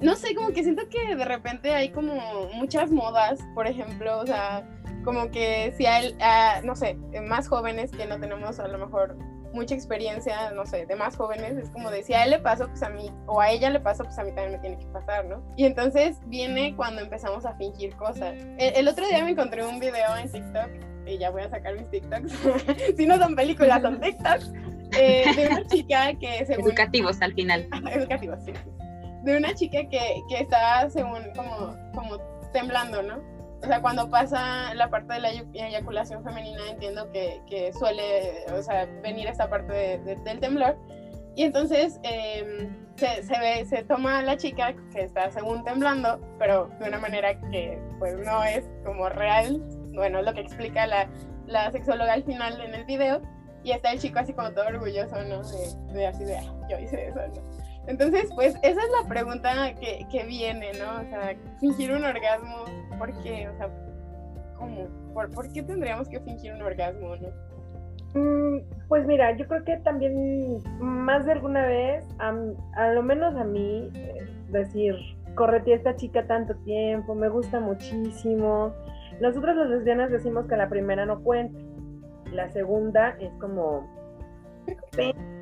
No sé, como que siento que de repente hay como muchas modas, por ejemplo, o sea, como que si hay, uh, no sé, más jóvenes que no tenemos a lo mejor mucha experiencia, no sé, de más jóvenes, es como de si a él le pasó, pues a mí, o a ella le pasó, pues a mí también me tiene que pasar, ¿no? Y entonces viene cuando empezamos a fingir cosas. El, otro día me encontré un video en TikTok, y ya voy a sacar mis TikToks, si no son películas, son TikToks, eh, de una chica que se... Educativos al final. Educativos, sí. De una chica que, que estaba según como, como temblando, ¿no? O sea, cuando pasa la parte de la eyaculación femenina, entiendo que, que suele, o sea, venir esta parte del temblor. Y entonces em, se, se, ve, se toma a la chica que está según temblando, pero de una manera que pues no es como real, bueno, lo que explica la, la sexóloga al final en el video, y está el chico así como todo orgulloso, ¿no? De, de así de, yo hice eso, ¿no? Entonces, pues esa es la pregunta que, que viene, ¿no? O sea, fingir un orgasmo, ¿por qué? O sea, ¿cómo? ¿Por, ¿por qué tendríamos que fingir un orgasmo, no? Mm, pues mira, yo creo que también más de alguna vez, a, lo menos a mí, eh, decir, correteé a esta chica tanto tiempo, me gusta muchísimo. Nosotros los lesbianas decimos que la primera no cuenta, la segunda es como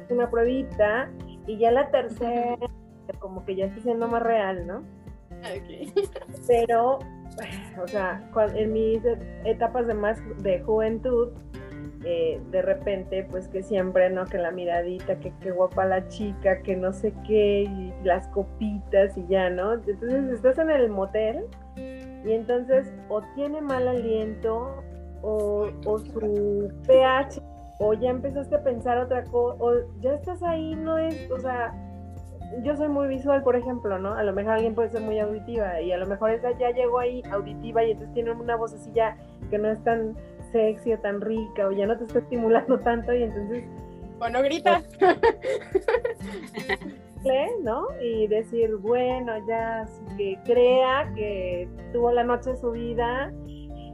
una pruebita y ya la tercera como que ya está siendo más real, ¿no? Okay. Pero, o sea, en mis etapas de más de juventud, eh, de repente, pues que siempre, ¿no? Que la miradita, que qué guapa la chica, que no sé qué, y las copitas y ya, ¿no? Entonces estás en el motel y entonces o tiene mal aliento o, o su pH o ya empezaste a pensar otra cosa, o ya estás ahí, no es, o sea, yo soy muy visual, por ejemplo, ¿no? A lo mejor alguien puede ser muy auditiva y a lo mejor esa ya llegó ahí auditiva y entonces tiene una voz así ya que no es tan sexy o tan rica o ya no te está estimulando tanto y entonces... O no grita. ¿no? Y decir, bueno, ya que crea que tuvo la noche de su vida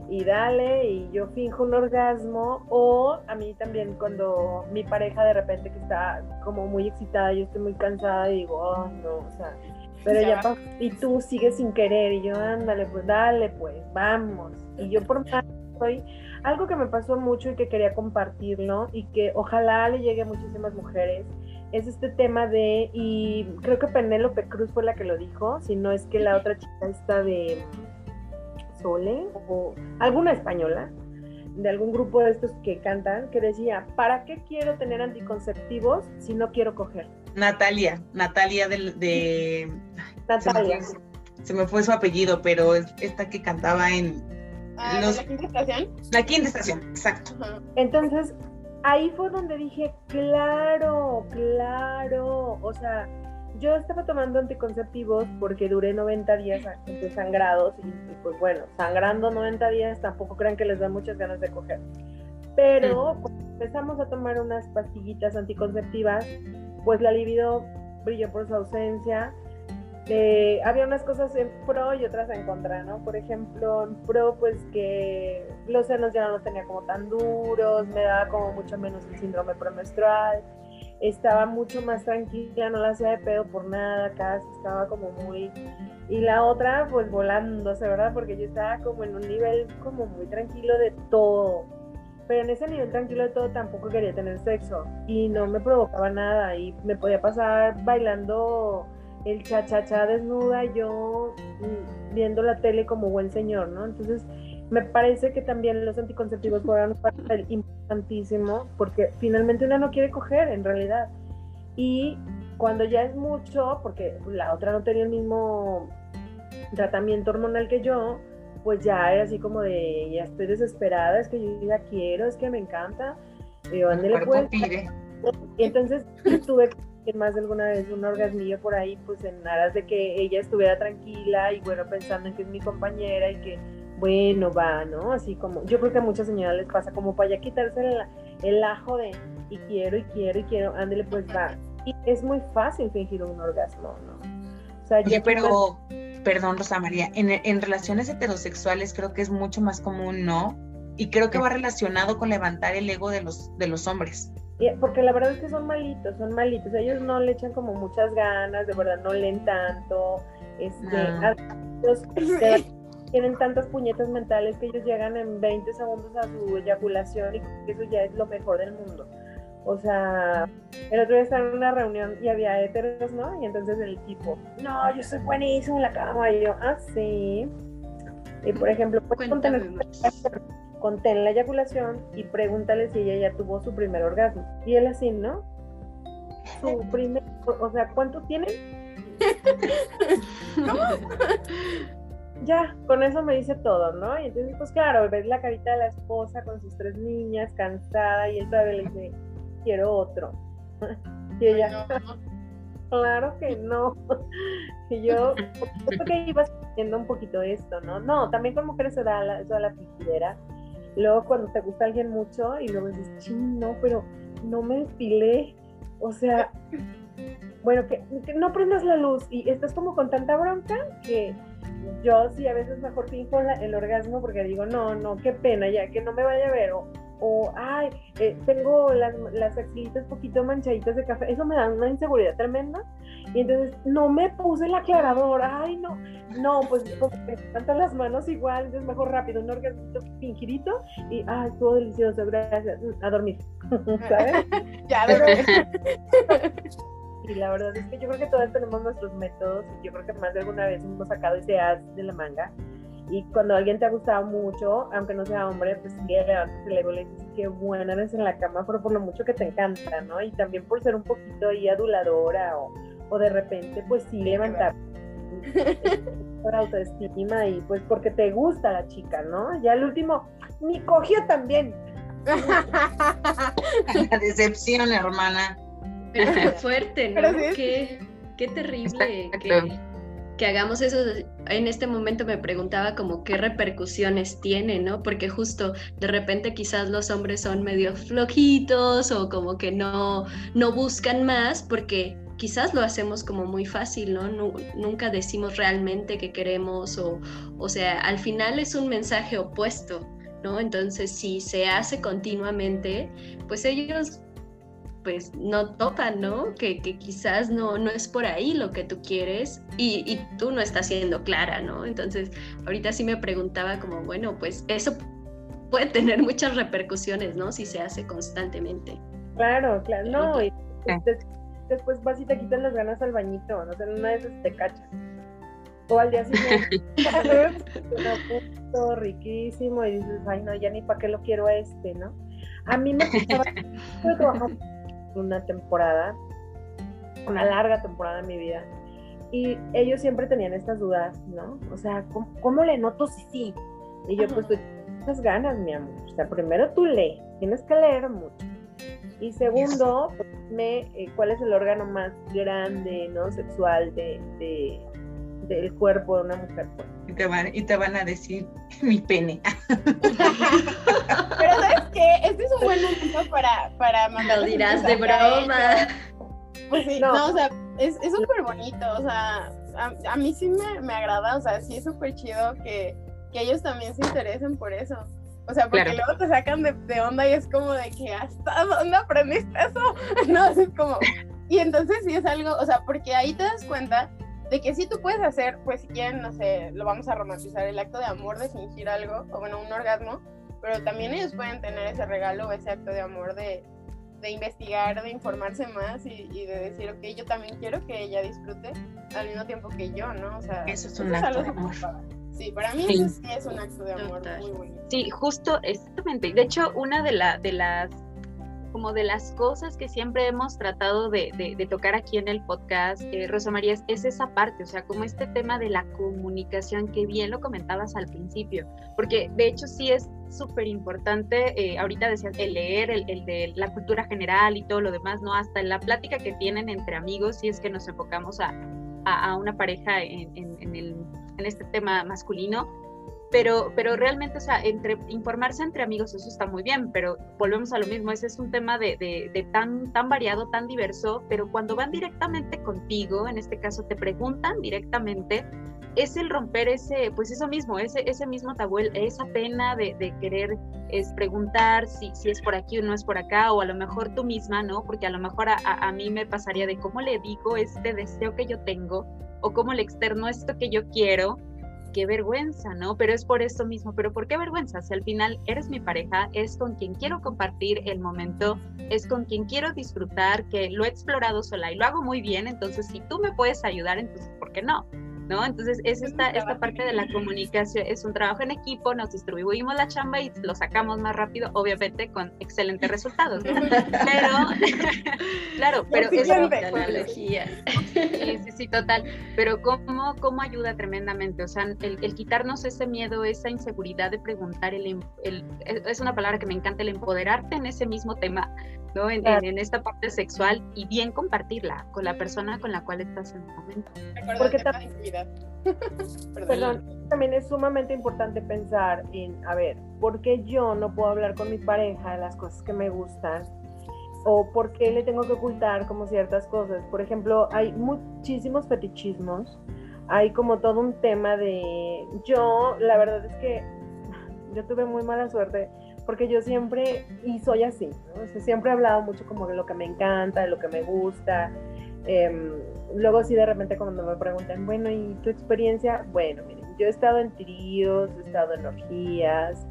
y dale y yo finjo un orgasmo o a mí también cuando mi pareja de repente que está como muy excitada yo estoy muy cansada y digo, oh no, o sea, pero ya, ya y tú sigues sin querer y yo ándale, pues dale, pues vamos. Y yo por más soy algo que me pasó mucho y que quería compartirlo y que ojalá le llegue a muchísimas mujeres es este tema de, y creo que Penélope Cruz fue la que lo dijo, si no es que la otra chica está de Sole o alguna española, de algún grupo de estos que cantan, que decía, ¿para qué quiero tener anticonceptivos si no quiero coger? Natalia, Natalia del, de... Natalia. Se me, fue, su apellido, pero es esta que cantaba en Ah, ¿La quinta estación? La quinta estación, exacto. Entonces, ahí fue donde dije, claro, claro, o sea, yo estaba tomando anticonceptivos porque duré 90 días sangrados y, pues bueno, sangrando 90 días tampoco crean que les da muchas ganas de coger. Pero cuando empezamos a tomar unas pastillitas anticonceptivas, pues la libido brilló por su ausencia eh, había unas cosas en pro y otras en contra, ¿no? Por ejemplo, en pro, pues que los senos ya no los tenía como tan duros, me daba como mucho menos el síndrome premenstrual, estaba mucho más tranquila, no la hacía de pedo por nada, casi estaba como muy... Y la otra, pues volándose, ¿verdad? Porque yo estaba como en un nivel como muy tranquilo de todo. Pero en ese nivel tranquilo de todo tampoco quería tener sexo y no me provocaba nada y me podía pasar bailando el cha-cha-cha desnuda, yo mm, viendo la tele como buen señor, ¿no? Entonces, me parece que también los anticonceptivos juegan un papel importantísimo porque finalmente uno no quiere coger en realidad. Y cuando ya es mucho, porque la otra no tenía el mismo tratamiento hormonal que yo, pues ya era así como de, ya estoy desesperada, es que yo ya quiero, es que me encanta. Y yo, pues. Entonces tuve más de alguna vez un orgasmillo por ahí, pues en aras de que ella estuviera tranquila y bueno, pensando en que es mi compañera y que, bueno, va, ¿no? Así como, yo creo que a muchas señoras les pasa como para ya quitarse el, el ajo de, y quiero, y quiero, y quiero, ándele, pues va. Y es muy fácil fingir un orgasmo, ¿no? O sea, Oye, pero, perdón, Rosa María, en, en relaciones heterosexuales creo que es mucho más común, ¿no? Y creo que va relacionado con levantar el ego de los, de los hombres porque la verdad es que son malitos, son malitos. Ellos no le echan como muchas ganas, de verdad no leen tanto. Este, ah. tienen tantas puñetas mentales que ellos llegan en 20 segundos a su eyaculación y eso ya es lo mejor del mundo. O sea, el otro día estaba en una reunión y había héteros, ¿no? Y entonces el tipo, no, yo soy buenísimo en la cama. Y yo, ah, sí. Y por ejemplo, pues, contén la eyaculación y pregúntale si ella ya tuvo su primer orgasmo. Y él así, ¿no? Su primer, o sea, ¿cuánto tiene? ya, con eso me dice todo, ¿no? Y entonces, pues claro, ves la carita de la esposa con sus tres niñas, cansada, y él todavía le dice, quiero otro. y ella, claro que no. y yo, creo que ibas viendo un poquito esto, ¿no? No, también con mujeres se da la, eso a la fingidera Luego cuando te gusta alguien mucho y luego dices, ching, no, pero no me despilé. O sea, bueno, que, no prendas la luz y estás como con tanta bronca que yo sí a veces mejor finjo el orgasmo porque digo, no, no, qué pena, ya que no me vaya a ver, o, o ay, eh, tengo las, las axilitas poquito manchaditas de café, eso me da una inseguridad tremenda. Y entonces no me puse el aclarador, ay, no, no, pues me levantan las manos igual, entonces mejor rápido, un orgasmo fingidito y, ay, estuvo delicioso, gracias, a dormir, ¿sabes? ya, dormir. Y la verdad es que yo creo que todas tenemos nuestros métodos y yo creo que más de alguna vez hemos sacado ese as de la manga. Y cuando alguien te ha gustado mucho, aunque no sea hombre, pues sí, levantas el ego y le dices qué buena eres en la cama, pero por lo mucho que te encanta, ¿no? Y también por ser un poquito ahí aduladora o, o de repente, pues sí, levantar por autoestima y pues porque te gusta la chica, ¿no? Ya el último, ni cogió también. La decepción, hermana. Pero qué fuerte, ¿no? Qué, qué, terrible que, que, hagamos eso. En este momento me preguntaba como qué repercusiones tiene, ¿no? Porque justo de repente quizás los hombres son medio flojitos o como que no, no buscan más porque quizás lo hacemos como muy fácil, ¿no? Nunca decimos realmente que queremos o, o sea, al final es un mensaje opuesto, ¿no? Entonces, si se hace continuamente, pues ellos pues no tocan, ¿no? Que, quizás no, no es por ahí lo que tú quieres y, y, tú no estás siendo clara, ¿no? Entonces, ahorita sí me preguntaba como, bueno, pues eso puede tener muchas repercusiones, ¿no? Si se hace constantemente. Claro, claro, no, y después vas y te quitan las ganas al bañito, no sé, una vez te cachas. O al día siguiente, todo riquísimo y dices, ay no, ya ni para qué lo quiero a este, ¿no? A mí me gustaba, una temporada, una larga temporada en mi vida. Y ellos siempre tenían estas dudas, ¿no? O sea, ¿cómo, le noto si sí? Y yo, pues, muchas ganas, mi amor. O sea, primero tú lee, tienes que leer mucho. Y segundo, pues, me, eh, cuál es el órgano más grande, ¿no? Sexual de, de del cuerpo de una mujer. Pues. Y te van, y te van a decir mi pene. Pero ¿sabes qué? Este es un buen momento para, mandar. Lo dirás de broma. Pues sí, no. o sea, es súper bonito, o sea, a, a, mí sí me, me agrada, o sea, sí es súper chido que, que ellos también se interesen por eso. O sea, porque luego te sacan de, de, onda y es como de que hasta dónde aprendiste eso. No, es como. Y entonces sí es algo, o sea, porque ahí te das cuenta de que sí tú puedes hacer, pues si quieren, no sé, lo vamos a romantizar, el acto de amor de fingir algo, o bueno, un orgasmo, pero también ellos pueden tener ese regalo o ese acto de amor de, de investigar, de informarse más y, y, de decir, ok, yo también quiero que ella disfrute al mismo tiempo que yo, ¿no? O sea, eso es un acto de amor. Sí, para mí eso sí es un acto de amor muy bonito. Sí, justo, exactamente. De hecho, una de, la, de las como de las cosas que siempre hemos tratado de, de, tocar aquí en el podcast, eh, Rosa María, es, esa parte, o sea, como este tema de la comunicación que bien lo comentabas al principio, porque de hecho sí es súper importante, eh, ahorita decías, el leer, el, el, de la cultura general y todo lo demás, ¿no? Hasta en la plática que tienen entre amigos, si es que nos enfocamos a, a, una pareja en, en, el, en este tema masculino, pero, pero realmente, o sea, entre, informarse entre amigos, eso está muy bien, pero volvemos a lo mismo, ese es un tema de, de, tan, tan variado, tan diverso, pero cuando van directamente contigo, en este caso te preguntan directamente, es el romper ese, pues eso mismo, ese, ese mismo tabú, esa pena de, de, querer es preguntar si, si es por aquí o no es por acá, o a lo mejor tú misma, ¿no? Porque a lo mejor a, a mí me pasaría de cómo le digo este deseo que yo tengo, o cómo le externo esto que yo quiero, qué vergüenza, ¿no? Pero es por esto mismo, pero ¿por qué vergüenza? Si al final eres mi pareja, es con quien quiero compartir el momento, es con quien quiero disfrutar, que lo he explorado sola y lo hago muy bien, entonces si tú me puedes ayudar, entonces ¿por qué no? ¿No? Entonces es esta, esta parte de la comunicación, es un trabajo en equipo, nos distribuimos la chamba y lo sacamos más rápido, obviamente con excelentes resultados. Pero, claro, pero eso, sí, sí, sí, total. Pero cómo, cómo ayuda tremendamente, o sea, el, el quitarnos ese miedo, esa inseguridad de preguntar, el, el, es una palabra que me encanta, el empoderarte en ese mismo tema, ¿no? En, en, esta parte sexual y bien compartirla con la persona con la cual estás en el momento. Porque también, Perdón. también es sumamente importante pensar en, a ver, ¿por qué yo no puedo hablar con mi pareja de las cosas que me gustan? o por qué le tengo que ocultar como ciertas cosas. Por ejemplo, hay muchísimos fetichismos, hay como todo un tema de yo, la verdad es que yo tuve muy mala suerte porque yo siempre, y soy así, siempre he hablado mucho como de lo que me encanta, de lo que me gusta. Em, luego sí de repente cuando me preguntan, bueno, ¿y tu experiencia? Bueno, miren, yo he estado en tríos, he estado en orgías,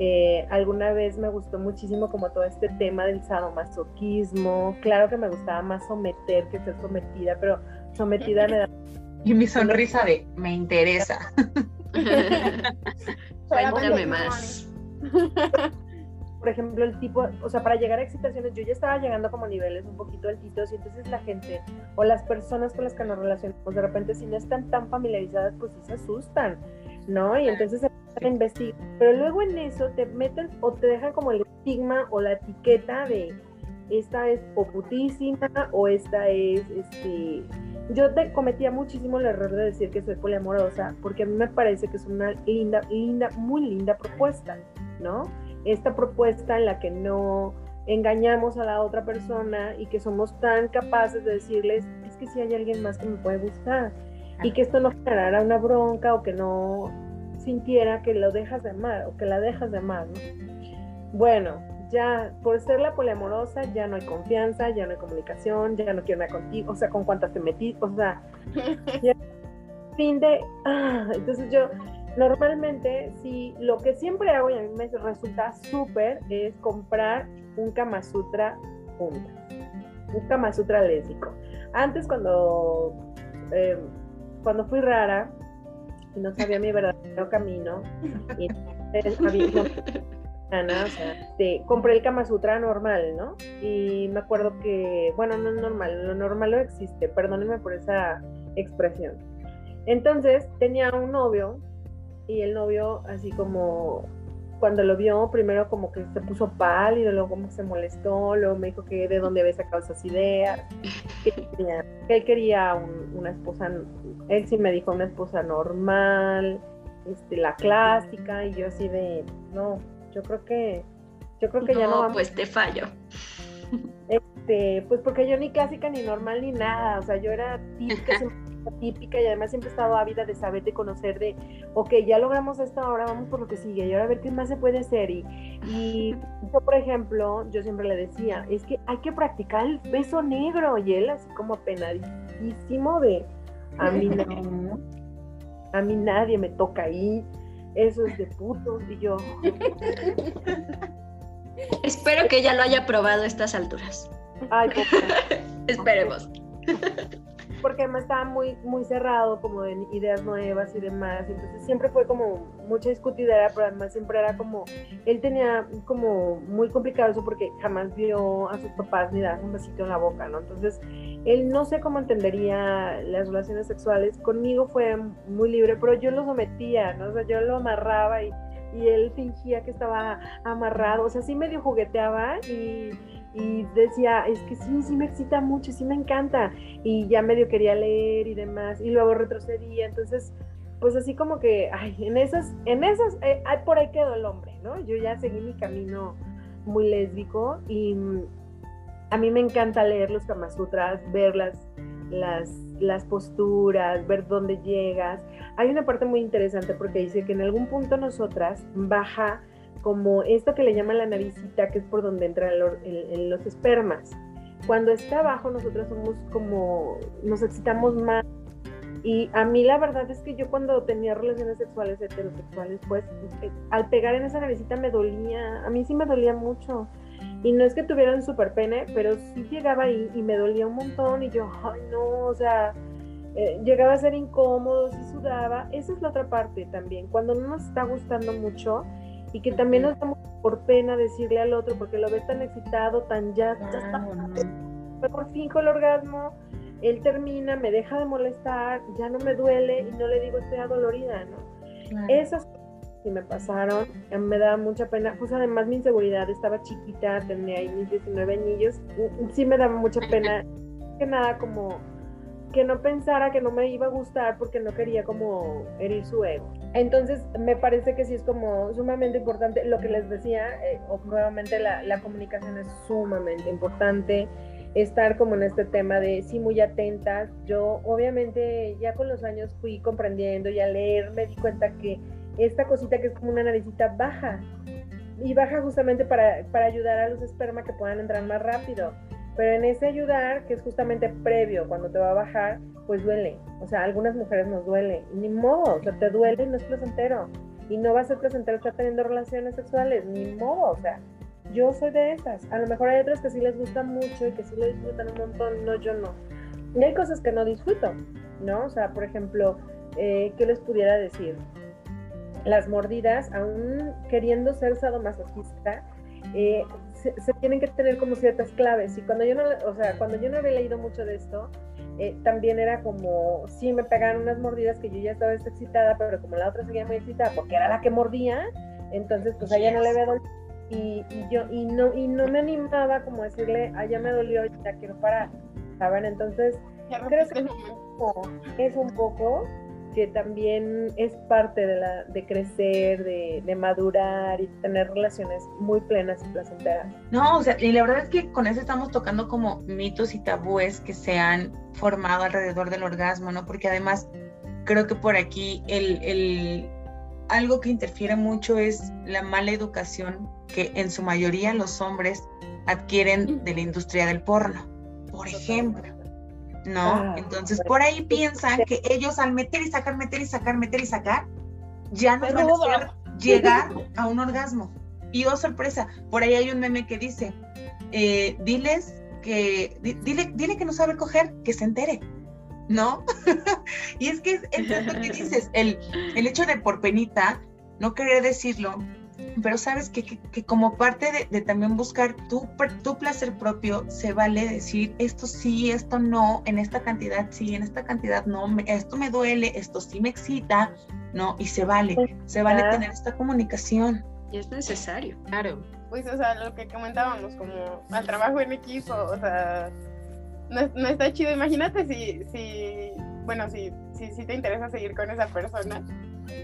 eh, alguna vez me gustó muchísimo como todo este tema del sadomasoquismo. Claro que me gustaba más someter que ser sometida, pero sometida me da... Y mi sonrisa de, me interesa. Cuéntame más. Por ejemplo, el tipo, o sea, para llegar a excitaciones, yo ya estaba llegando como niveles un poquito altitos y entonces la gente o las personas con las que nos relacionamos, de repente si no están tan familiarizadas, pues sí se asustan, ¿no? Y entonces investigar, pero luego en eso te meten o te dejan como el estigma o la etiqueta de esta es o putísima o esta es, este, yo te cometía muchísimo el error de decir que soy poliamorosa porque a mí me parece que es una linda, linda, muy linda propuesta, ¿no? Esta propuesta en la que no engañamos a la otra persona y que somos tan capaces de decirles, es que si hay alguien más que me puede gustar y que esto no generara una bronca o que no sintiera que lo dejas de amar o que la dejas de amar, Bueno, ya por ser la poliamorosa ya no hay confianza, ya no hay comunicación, ya no quiero nada contigo, o sea, con cuántas te metí, o sea, fin de, ah, entonces yo normalmente si lo que siempre hago y a mí me resulta súper es comprar un Kama Sutra un Kama Sutra lésbico. Antes cuando, eh, cuando fui rara, no sabía mi verdadero camino. Y compré el Kama Sutra normal, ¿no? Y me acuerdo que, bueno, no es normal, lo normal no existe, perdónenme por esa expresión. Entonces tenía un novio y el novio así como cuando lo vio, primero como que se puso pálido, luego como se molestó, luego me dijo que de dónde había sacado esas ideas, que, él quería una esposa, él sí me dijo una esposa normal, este, la clásica, y yo así de, no, yo creo que, yo creo que ya no vamos. pues te fallo. Este, pues porque yo ni clásica ni normal ni nada, o sea, yo era típica, típica y además siempre he estado ávida de saber, de conocer, de, ok, ya logramos esto, ahora vamos por lo que sigue y ahora a ver qué más se puede hacer. Y, y yo, por ejemplo, yo siempre le decía, es que hay que practicar el beso negro y él así como penadísimo de, a mí no, a mí nadie me toca ahí, eso es de putos y yo... Espero que ella lo haya probado a estas alturas. Ay, Esperemos porque además estaba muy, muy cerrado como en ideas nuevas y demás, entonces siempre fue como mucha discutidera, pero además siempre era como, él tenía como muy complicado eso porque jamás vio a sus papás ni dar un besito en la boca, ¿no? Entonces, él no sé cómo entendería las relaciones sexuales, conmigo fue muy libre, pero yo lo sometía, ¿no? O sea, yo lo amarraba y, y él fingía que estaba amarrado, o sea, sí medio jugueteaba y y decía, es que sí, sí me excita mucho, sí me encanta. Y ya medio quería leer y demás, y luego retrocedía. Entonces, pues así como que, ay, en esas, en esas, eh, por ahí quedó el hombre, ¿no? Yo ya seguí mi camino muy lésbico y mm, a mí me encanta leer los Kama Sutras, ver las, las posturas, ver dónde llegas. Hay una parte muy interesante porque dice que en algún punto nosotras baja como esto que le llaman la naricita, que es por donde entran los espermas. Cuando está abajo, nosotros somos como, nos excitamos más. Y a mí la verdad es que yo cuando tenía relaciones sexuales heterosexuales, pues eh, al pegar en esa naricita me dolía, a mí sí me dolía mucho. Y no es que tuviera un super pene, pero sí llegaba ahí y me dolía un montón y yo, ay no, o sea, eh, llegaba a ser incómodo, sí sudaba. Esa es la otra parte también. Cuando no nos está gustando mucho, y que también nos damos por pena decirle al otro porque lo ve tan excitado, tan ya, ya está, por fin con el orgasmo, él termina, me deja de molestar, ya no me duele y no le digo estoy adolorida, ¿no? Esas cosas que me pasaron, me daba mucha pena, pues además mi inseguridad, estaba chiquita, tenía ahí mis 19 añillos, sí me daba mucha pena, que nada como que no pensara que no me iba a gustar porque no quería como herir su ego. Entonces, me parece que sí es como sumamente importante lo que les decía, eh, o nuevamente la, comunicación es sumamente importante, estar como en este tema de sí muy atentas. Yo obviamente ya con los años fui comprendiendo y al leer me di cuenta que esta cosita que es como una naricita baja y baja justamente para, para ayudar a los esperma que puedan entrar más rápido. Pero en ese ayudar, que es justamente previo cuando te va a bajar, pues duele. O sea, a algunas mujeres nos duele. Ni modo, o sea, te duele y no es placentero. Y no va a ser placentero estar teniendo relaciones sexuales, ni modo. O sea, yo soy de esas. A lo mejor hay otras que sí les gusta mucho y que sí lo disfrutan un montón. No, yo no. Y hay cosas que no disfruto, ¿no? O sea, por ejemplo, eh, ¿qué les pudiera decir? Las mordidas, aún queriendo ser sadomasoquista, eh, se, tienen que tener como ciertas claves. Y cuando yo no, o sea, cuando yo no había leído mucho de esto, eh, también era como, sí me pegaron unas mordidas que yo ya estaba excitada, pero como la otra seguía muy excitada porque era la que mordía, entonces pues a ella no le había dolido. Y, yo, y no, y no me animaba como decirle, ah, ya me dolió, ya quiero parar, ¿saben? Entonces, creo que es un poco que también es parte de, la, de crecer, de, de, madurar y tener relaciones muy plenas y placenteras. No, o sea, y la verdad es que con eso estamos tocando como mitos y tabúes que se han formado alrededor del orgasmo, ¿no? Porque además creo que por aquí el, el, algo que interfiere mucho es la mala educación que en su mayoría los hombres adquieren de la industria del porno, por ejemplo. ¿No? Ah, Entonces por ahí piensan que ellos al meter y sacar, meter y sacar, meter y sacar, ya no van a hacer llegar a un orgasmo. Y oh sorpresa, por ahí hay un meme que dice, eh, diles que, dile, dile que no sabe coger, que se entere, ¿no? y es que es, es lo que dices, el, el hecho de por penita, no querer decirlo, pero sabes que, que, como parte de, también buscar tu, tu placer propio, se vale decir esto sí, esto no, en esta cantidad sí, en esta cantidad no, esto me duele, esto sí me excita, ¿no? Y se vale, se vale tener esta comunicación. Y es necesario. Claro. Pues, o sea, lo que comentábamos, como al trabajo en equipo, o sea, no, no está chido. Imagínate si, si bueno, si, si, si te interesa seguir con esa persona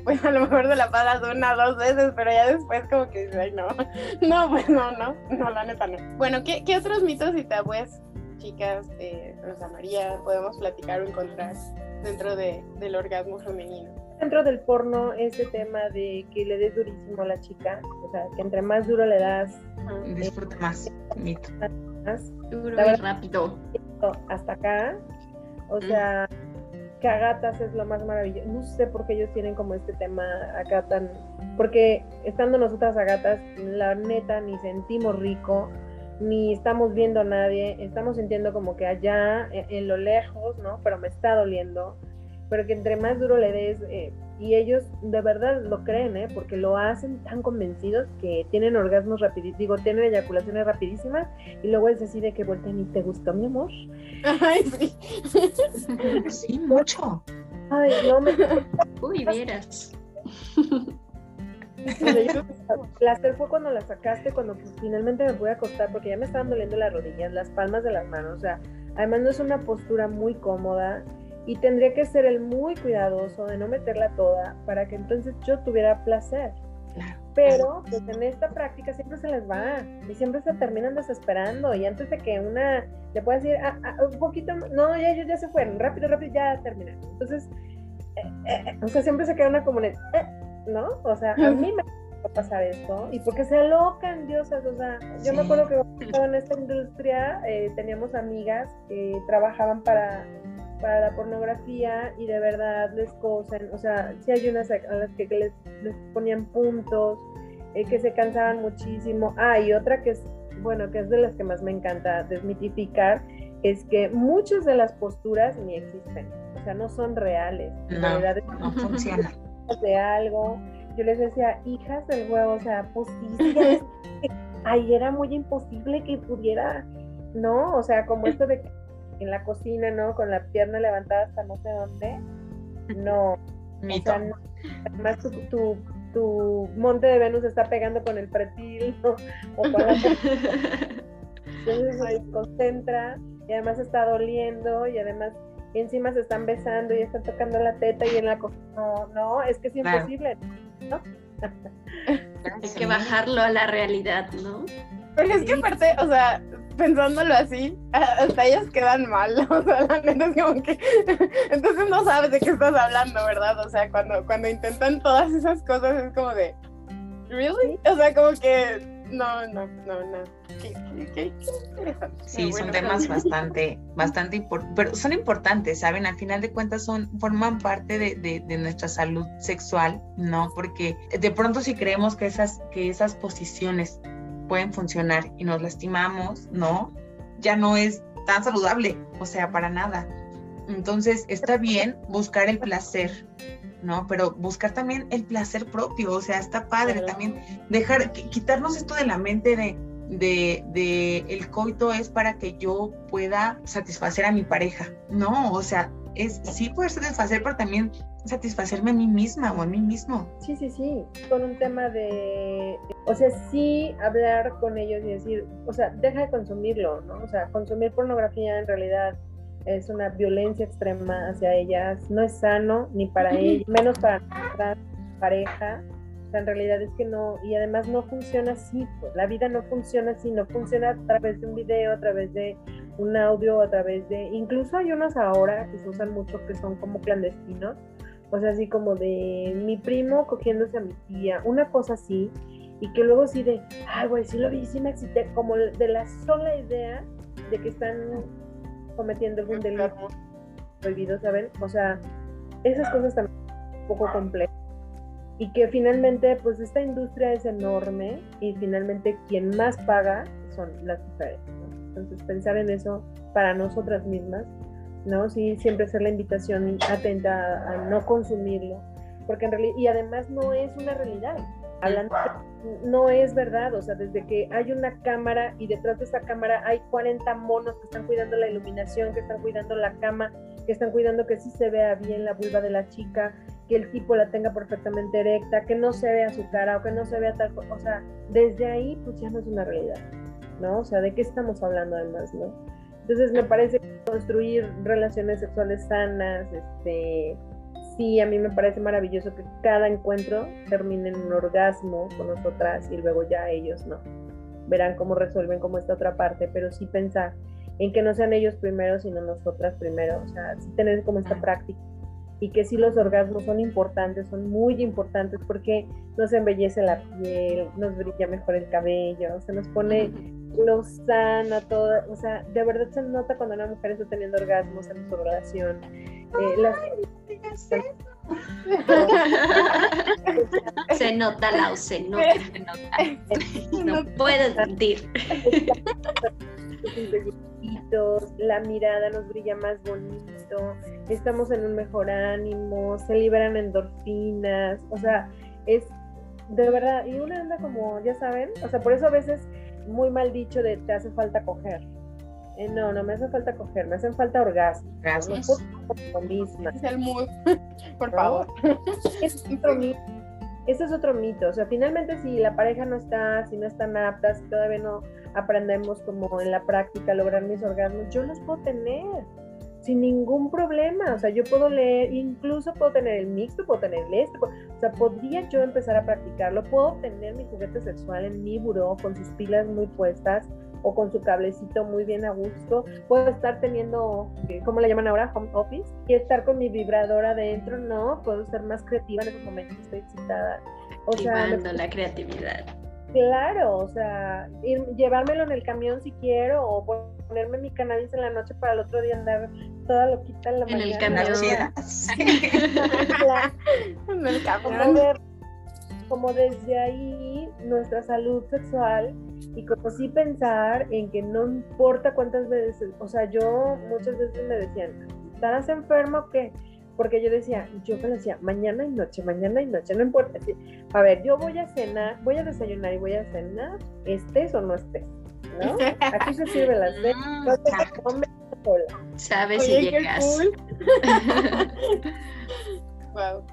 pues a lo mejor se la pagas una o dos veces, pero ya después como que ay no, no, pues no, no, no, la neta no. Bueno, ¿qué, qué otros mitos y tabúes, chicas, eh, Rosa María, podemos platicar o encontrar dentro de, del orgasmo femenino? Dentro del porno, ese tema de que le des durísimo a la chica, o sea, que entre más duro le das, disfruta más, mito. Más, duro y rápido. Hasta acá, o sea, que Agatas es lo más maravilloso. No sé por qué ellos tienen como este tema acá tan. Porque estando nosotras Agatas, la neta ni sentimos rico, ni estamos viendo a nadie, estamos sintiendo como que allá, e, en, lo lejos, ¿no? Pero me está doliendo. Pero que entre más duro le des, eh, y ellos de verdad lo creen, ¿eh? porque lo hacen tan convencidos que tienen orgasmos rapidísimos, digo, tienen eyaculaciones rapidísimas y luego es así de que voltean y te gustó, mi amor. Ay, sí. sí, mucho. Ay, no me. Uy, vieras. El placer fue cuando la sacaste, cuando pues, finalmente me pude acostar, porque ya me estaban doliendo las rodillas, las palmas de las manos, o sea, además no es una postura muy cómoda y tendría que ser el muy cuidadoso de no meterla toda para que entonces yo tuviera placer. Pero pues en esta práctica siempre se les va y siempre se terminan desesperando y antes de que una le pueda decir ah, ah, un poquito, no, ya ellos ya se fueron, rápido, rápido, ya terminan. Entonces, eh, eh, o sea, siempre se queda una eh, ¿no? O sea, a mí me va a pasar esto y porque se alocan diosas, o sea, yo me acuerdo que en esta industria teníamos amigas que trabajaban para para la pornografía y de verdad les cosen, o sea, si hay unas a las que les, ponían puntos, eh, que se cansaban muchísimo. Ah, y otra que es, bueno, que es de las que más me encanta desmitificar, es que muchas de las posturas ni existen, o sea, no son reales. En no, realidad no funcionan. De algo. Yo les decía, hijas del huevo, o sea, pues sí, ahí era muy imposible que pudiera, ¿no? O sea, como esto de que en la cocina, ¿no? Con la pierna levantada hasta no sé dónde. No. Mito. además tu, tu, monte de Venus está pegando con el pretil, ¿no? O con la... Entonces se concentra y además está doliendo y además y encima se están besando y están tocando la teta y en la no, no, es que es imposible, ¿no? Hay que bajarlo a la realidad, ¿no? Pero es que aparte, o sea, pensándolo así, hasta ellas quedan mal, o sea, la neta es como que, entonces no sabes de qué estás hablando, ¿verdad? O sea, cuando, cuando intentan todas esas cosas es como de, ¿really? O sea, como que no, no, no, no. Qué, Sí, son temas bastante, bastante importantes, pero son importantes, ¿saben? Al final de cuentas son, forman parte de, de, nuestra salud sexual, ¿no? Porque de pronto si creemos que esas, que esas posiciones pueden funcionar y nos lastimamos, ¿no? Ya no es tan saludable, o sea, para nada. Entonces, está bien buscar el placer, ¿no? Pero buscar también el placer propio, o sea, está padre también dejar, quitarnos esto de la mente de, de, de, el coito es para que yo pueda satisfacer a mi pareja, no, o sea, es sí poder satisfacer, pero también satisfacerme a mí misma o a mí mismo. Sí, sí, sí, con un tema de, o sea, sí hablar con ellos y decir, o sea, deja de consumirlo, ¿no? O sea, consumir pornografía en realidad es una violencia extrema hacia ellas, no es sano ni para ellas, menos para nuestra pareja. O sea, en realidad es que no, y además no funciona así, pues la vida no funciona así, no funciona a través de un video, a través de un audio, a través de, incluso hay unos ahora que se usan mucho que son como clandestinos, o sea, así como de mi primo cogiéndose a mi tía, una cosa así, y que luego sí de, ay, güey, sí lo vi, sí me excité, como de la sola idea de que están cometiendo algún delito prohibido, ¿saben? O sea, esas cosas también son un poco complejas. Y que finalmente, pues esta industria es enorme y finalmente quien más paga son las mujeres. Entonces, pensar en eso para nosotras mismas, ¿no? Sí, siempre hacer la invitación atenta a, no consumirlo, porque en realidad, y además no es una realidad. Hablando no es verdad, o sea, desde que hay una cámara y detrás de esa cámara hay 40 monos que están cuidando la iluminación, que están cuidando la cama, que están cuidando que sí se vea bien la vulva de la chica, que el tipo la tenga perfectamente erecta, que no se vea su cara o que no se vea tal cosa, o sea, desde ahí pues ya no es una realidad, ¿no? O sea, ¿de qué estamos hablando además, no? Entonces me parece construir relaciones sexuales sanas, este, sí, a mí me parece maravilloso que cada encuentro termine en un orgasmo con nosotras y luego ya ellos no. Verán cómo resuelven como esta otra parte, pero sí pensar en que no sean ellos primero, sino nosotras primero. O sea, sí tener como esta práctica y que sí los orgasmos son importantes, son muy importantes porque nos embellece la piel, nos brilla mejor el cabello, se nos pone lo sana, todo, o sea, de verdad se nota cuando una mujer está teniendo orgasmos en su relación. se nota, la se nota, se nota. No puedo sentir. La mirada nos brilla más bonito, estamos en un mejor ánimo, se liberan endorfinas, o sea, es de verdad, y una anda como, ya saben, o sea, por eso a veces muy mal dicho de te hace falta coger. Eh, no, no me hace falta coger, me hacen falta orgasmos. Es el mood, por favor. Es otro mito. Ese es otro mito. O sea, finalmente si la pareja no está, si no están aptas, si todavía no aprendemos como en la práctica lograr mis orgasmos, yo los puedo tener sin ningún problema. O sea, yo puedo leer, incluso puedo tener el mixto, puedo tener el este, o sea, podría yo empezar a practicarlo. Puedo tener mi juguete sexual en mi buró con sus pilas muy puestas o con su cablecito muy bien a gusto. Puedo estar teniendo, eh, ¿cómo le llaman ahora? Home office. Y estar con mi vibrador adentro, no, puedo ser más creativa en esos momentos, estoy excitada. O sea, la creatividad. Claro, o sea, llevármelo en el camión si quiero, o ponerme mi cannabis en la noche para el otro día andar toda loquita en la en El camión. en el camión. Como desde ahí nuestra salud sexual y como sí pensar en que no importa cuántas veces, o sea, yo muchas veces me decían, ¿estarás enfermo o qué? Porque yo decía, yo me decía, mañana y noche, mañana y noche, no importa. A ver, yo voy a cenar, voy a desayunar y voy a cenar, estés o no estés, ¿no? Aquí se sirve las veces, mm, no te comes sola. Sabes si llegas.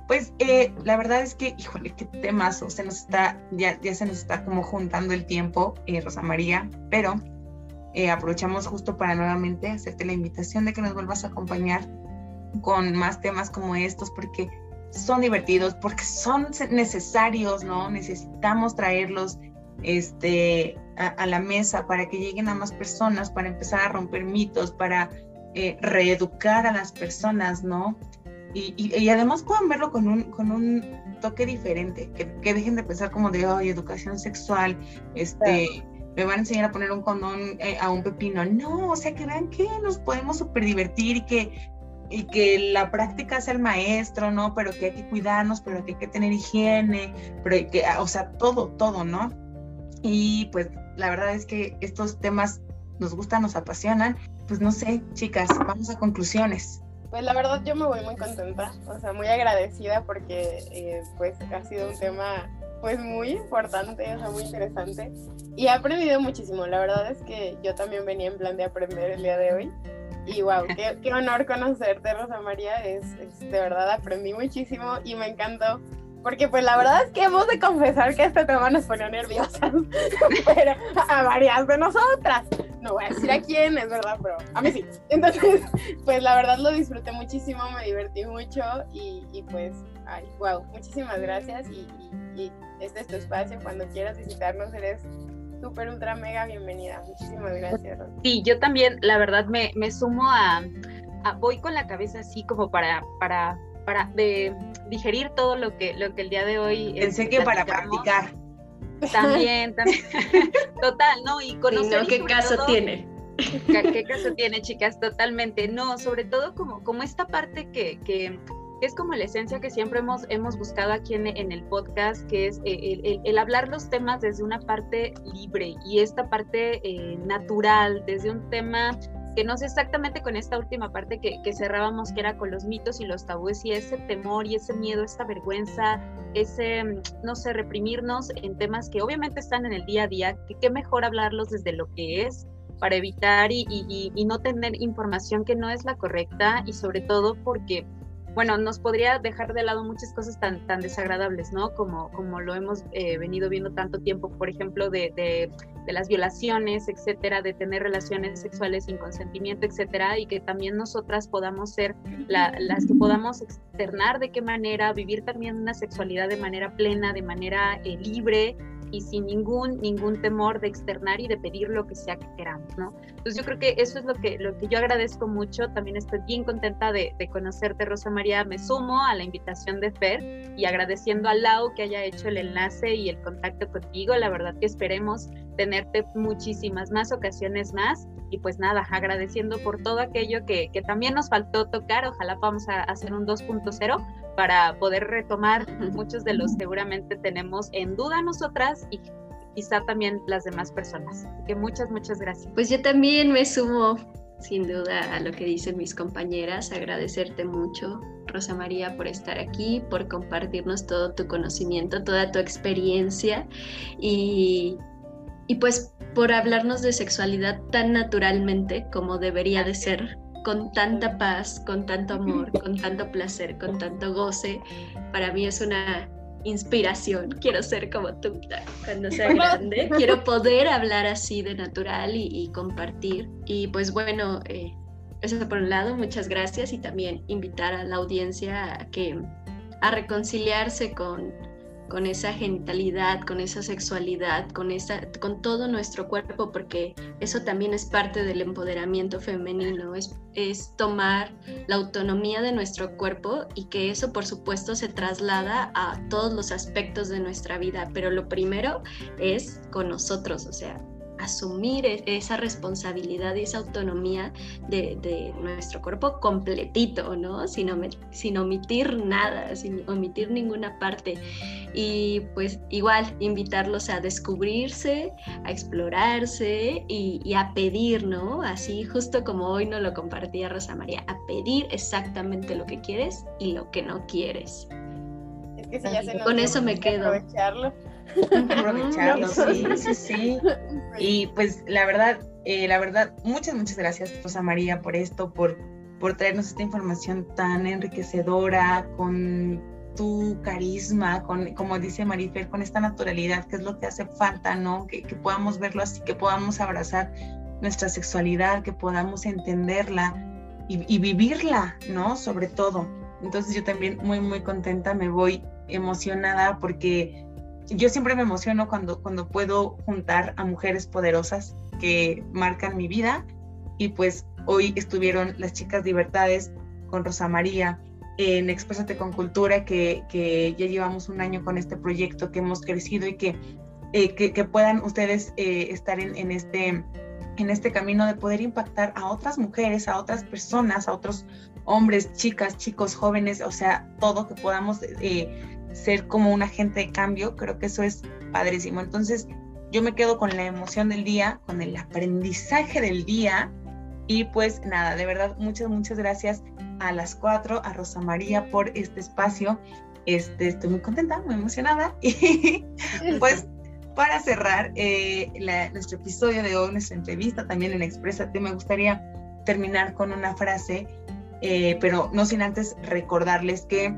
Pues eh, la verdad es que, híjole, qué temazo, se nos está, ya, ya se nos está como juntando el tiempo, eh, Rosa María, pero eh, aprovechamos justo para nuevamente hacerte la invitación de que nos vuelvas a acompañar con más temas como estos porque son divertidos, porque son necesarios, ¿no? Necesitamos traerlos este, a, la mesa para que lleguen a más personas, para empezar a romper mitos, para eh, reeducar a las personas, ¿no? Y, además puedan verlo con un, con un toque diferente, que, dejen de pensar como de, ay, educación sexual, este, me van a enseñar a poner un condón eh, a un pepino. No, o sea, que vean que nos podemos súper divertir y que, y que la práctica es el maestro, ¿no? Pero que hay que cuidarnos, pero que hay que tener higiene, pero que, o sea, todo, todo, ¿no? Y pues la verdad es que estos temas nos gustan, nos apasionan. Pues no sé, chicas, vamos a conclusiones. Pues la verdad yo me voy muy contenta, o sea, muy agradecida porque eh, pues ha sido un tema pues muy importante, o sea, muy interesante. Y he aprendido muchísimo, la verdad es que yo también venía en plan de aprender el día de hoy. Y wow, qué, qué honor conocerte, Rosa María, es, de verdad aprendí muchísimo y me encantó porque pues la verdad es que hemos de confesar que este tema nos pone nerviosas, pero a varias de nosotras. No voy a decir a quién, es verdad, pero a mí sí. Entonces, pues la verdad lo disfruté muchísimo, me divertí mucho y, y pues, ay, wow, muchísimas gracias y, este es tu espacio. Cuando quieras visitarnos, eres súper, ultra, mega bienvenida. Muchísimas gracias. Sí, yo también, la verdad, me, me sumo a, a, voy con la cabeza así como para, para para de digerir todo lo que, lo que el día de hoy... Pensé que para practicar. También, también. Total, ¿no? Y conocer... ¿Qué caso tiene? ¿Qué, caso tiene, chicas? Totalmente. No, sobre todo como, como esta parte que, que es como la esencia que siempre hemos, hemos buscado aquí en, en el podcast, que es eh, el, el, hablar los temas desde una parte libre y esta parte eh, natural, desde un tema que no sé exactamente con esta última parte que, cerrábamos, que era con los mitos y los tabúes y ese temor y ese miedo, esta vergüenza, ese, no sé, reprimirnos en temas que obviamente están en el día a día, que qué mejor hablarlos desde lo que es para evitar y, y no tener información que no es la correcta y sobre todo porque bueno, nos podría dejar de lado muchas cosas tan, tan desagradables, ¿no? Como, como lo hemos eh, venido viendo tanto tiempo, por ejemplo, de, de, las violaciones, etcétera, de tener relaciones sexuales sin consentimiento, etcétera, y que también nosotras podamos ser las que podamos externar de qué manera, vivir también una sexualidad de manera plena, de manera eh, libre, y sin ningún, ningún temor de externar y de pedir lo que sea que queramos, ¿no? Entonces yo creo que eso es lo que, lo que yo agradezco mucho, también estoy bien contenta de, de conocerte, Rosa María, me sumo a la invitación de Fer y agradeciendo a Lau que haya hecho el enlace y el contacto contigo, la verdad que esperemos tenerte muchísimas más ocasiones más. Y pues nada, agradeciendo por todo aquello que, que también nos faltó tocar, ojalá vamos a hacer un 2.0 para poder retomar muchos de los seguramente tenemos en duda nosotras y quizá también las demás personas. Así que muchas, muchas gracias. Pues yo también me sumo sin duda a lo que dicen mis compañeras, agradecerte mucho, Rosa María, por estar aquí, por compartirnos todo tu conocimiento, toda tu experiencia y, y pues por hablarnos de sexualidad tan naturalmente como debería de ser con tanta paz, con tanto amor, con tanto placer, con tanto goce. Para mí es una inspiración. Quiero ser como tú cuando sea grande. Quiero poder hablar así de natural y, compartir. Y pues bueno, eh, eso por un lado, muchas gracias y también invitar a la audiencia a que a reconciliarse con con esa genitalidad, con esa sexualidad, con, esa, con todo nuestro cuerpo, porque eso también es parte del empoderamiento femenino, es, es tomar la autonomía de nuestro cuerpo y que eso por supuesto se traslada a todos los aspectos de nuestra vida, pero lo primero es con nosotros, o sea, asumir e-, esa responsabilidad y esa autonomía de, nuestro cuerpo completito, ¿no? Sin, sin, omitir nada, sin omitir ninguna parte. Y pues igual invitarlos a descubrirse, a explorarse y, a pedir, ¿no? Así justo como hoy nos lo compartía Rosa María, a pedir exactamente lo que quieres y lo que no quieres. Es que si ya se Con eso me quedo. Aprovecharlo. Aprovecharlo, sí, sí, sí. Y pues la verdad, eh, la verdad, muchas, muchas gracias, Rosa María, por esto, por, por traernos esta información tan enriquecedora, con tu carisma, con, como dice Marifer, con esta naturalidad, que es lo que hace falta, ¿no? Que, que podamos verlo así, que podamos abrazar nuestra sexualidad, que podamos entenderla y, vivirla, ¿no? Sobre todo. Entonces yo también muy, muy contenta, me voy emocionada porque yo siempre me emociono cuando, cuando puedo juntar a mujeres poderosas que marcan mi vida. Y pues hoy estuvieron las chicas libertades con Rosa María en Exprésate con Cultura, que, que, ya llevamos un año con este proyecto, que hemos crecido y que, eh, que, puedan ustedes eh, estar en, en, este, en este camino de poder impactar a otras mujeres, a otras personas, a otros hombres, chicas, chicos, jóvenes, o sea, todo que podamos eh, ser como un agente de cambio, creo que eso es padrísimo. Entonces, yo me quedo con la emoción del día, con el aprendizaje del día y pues nada, de verdad, muchas, muchas gracias a las cuatro, a Rosa María por este espacio. Este, estoy muy contenta, muy emocionada. Y pues para cerrar eh, nuestro episodio de hoy, nuestra entrevista también en Exprésate, me gustaría terminar con una frase, eh, pero no sin antes recordarles que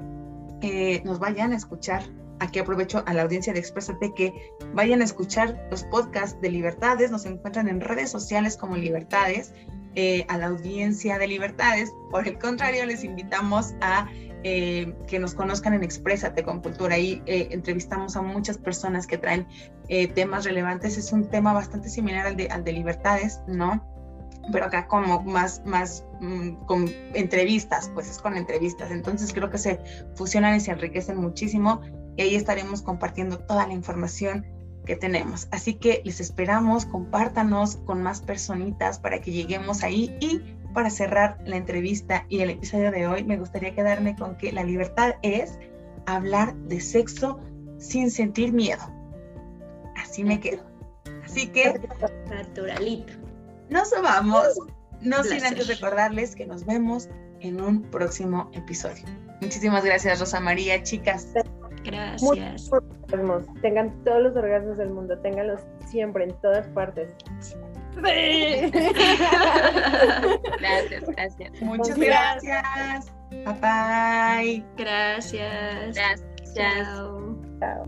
eh, nos vayan a escuchar. Aquí aprovecho a la audiencia de Exprésate que vayan a escuchar los podcasts de Libertades. Nos encuentran en redes sociales como Libertades. Eh, a la audiencia de Libertades. Por el contrario, les invitamos a eh, que nos conozcan en Exprésate con Cultura. Ahí eh, entrevistamos a muchas personas que traen temas relevantes. Es un tema bastante similar al de, al de Libertades, ¿no? Pero acá como más, más mm, con entrevistas, pues es con entrevistas. Entonces creo que se fusionan y se enriquecen muchísimo. Y ahí estaremos compartiendo toda la información que tenemos. Así que les esperamos, compártanos con más personitas para que lleguemos ahí y para cerrar la entrevista y el episodio de hoy, me gustaría quedarme con que la libertad es hablar de sexo sin sentir miedo. Así me quedo. Así que... Naturalito. Nos vamos. No sin antes recordarles que nos vemos en un próximo episodio. Muchísimas gracias, Rosa María, chicas. Gracias. Tengan todos los orgasmos del mundo, ténganlos siempre, en todas partes. Sí. gracias, gracias. Muchas gracias. Bye bye. Gracias. Gracias. Chao. Chao.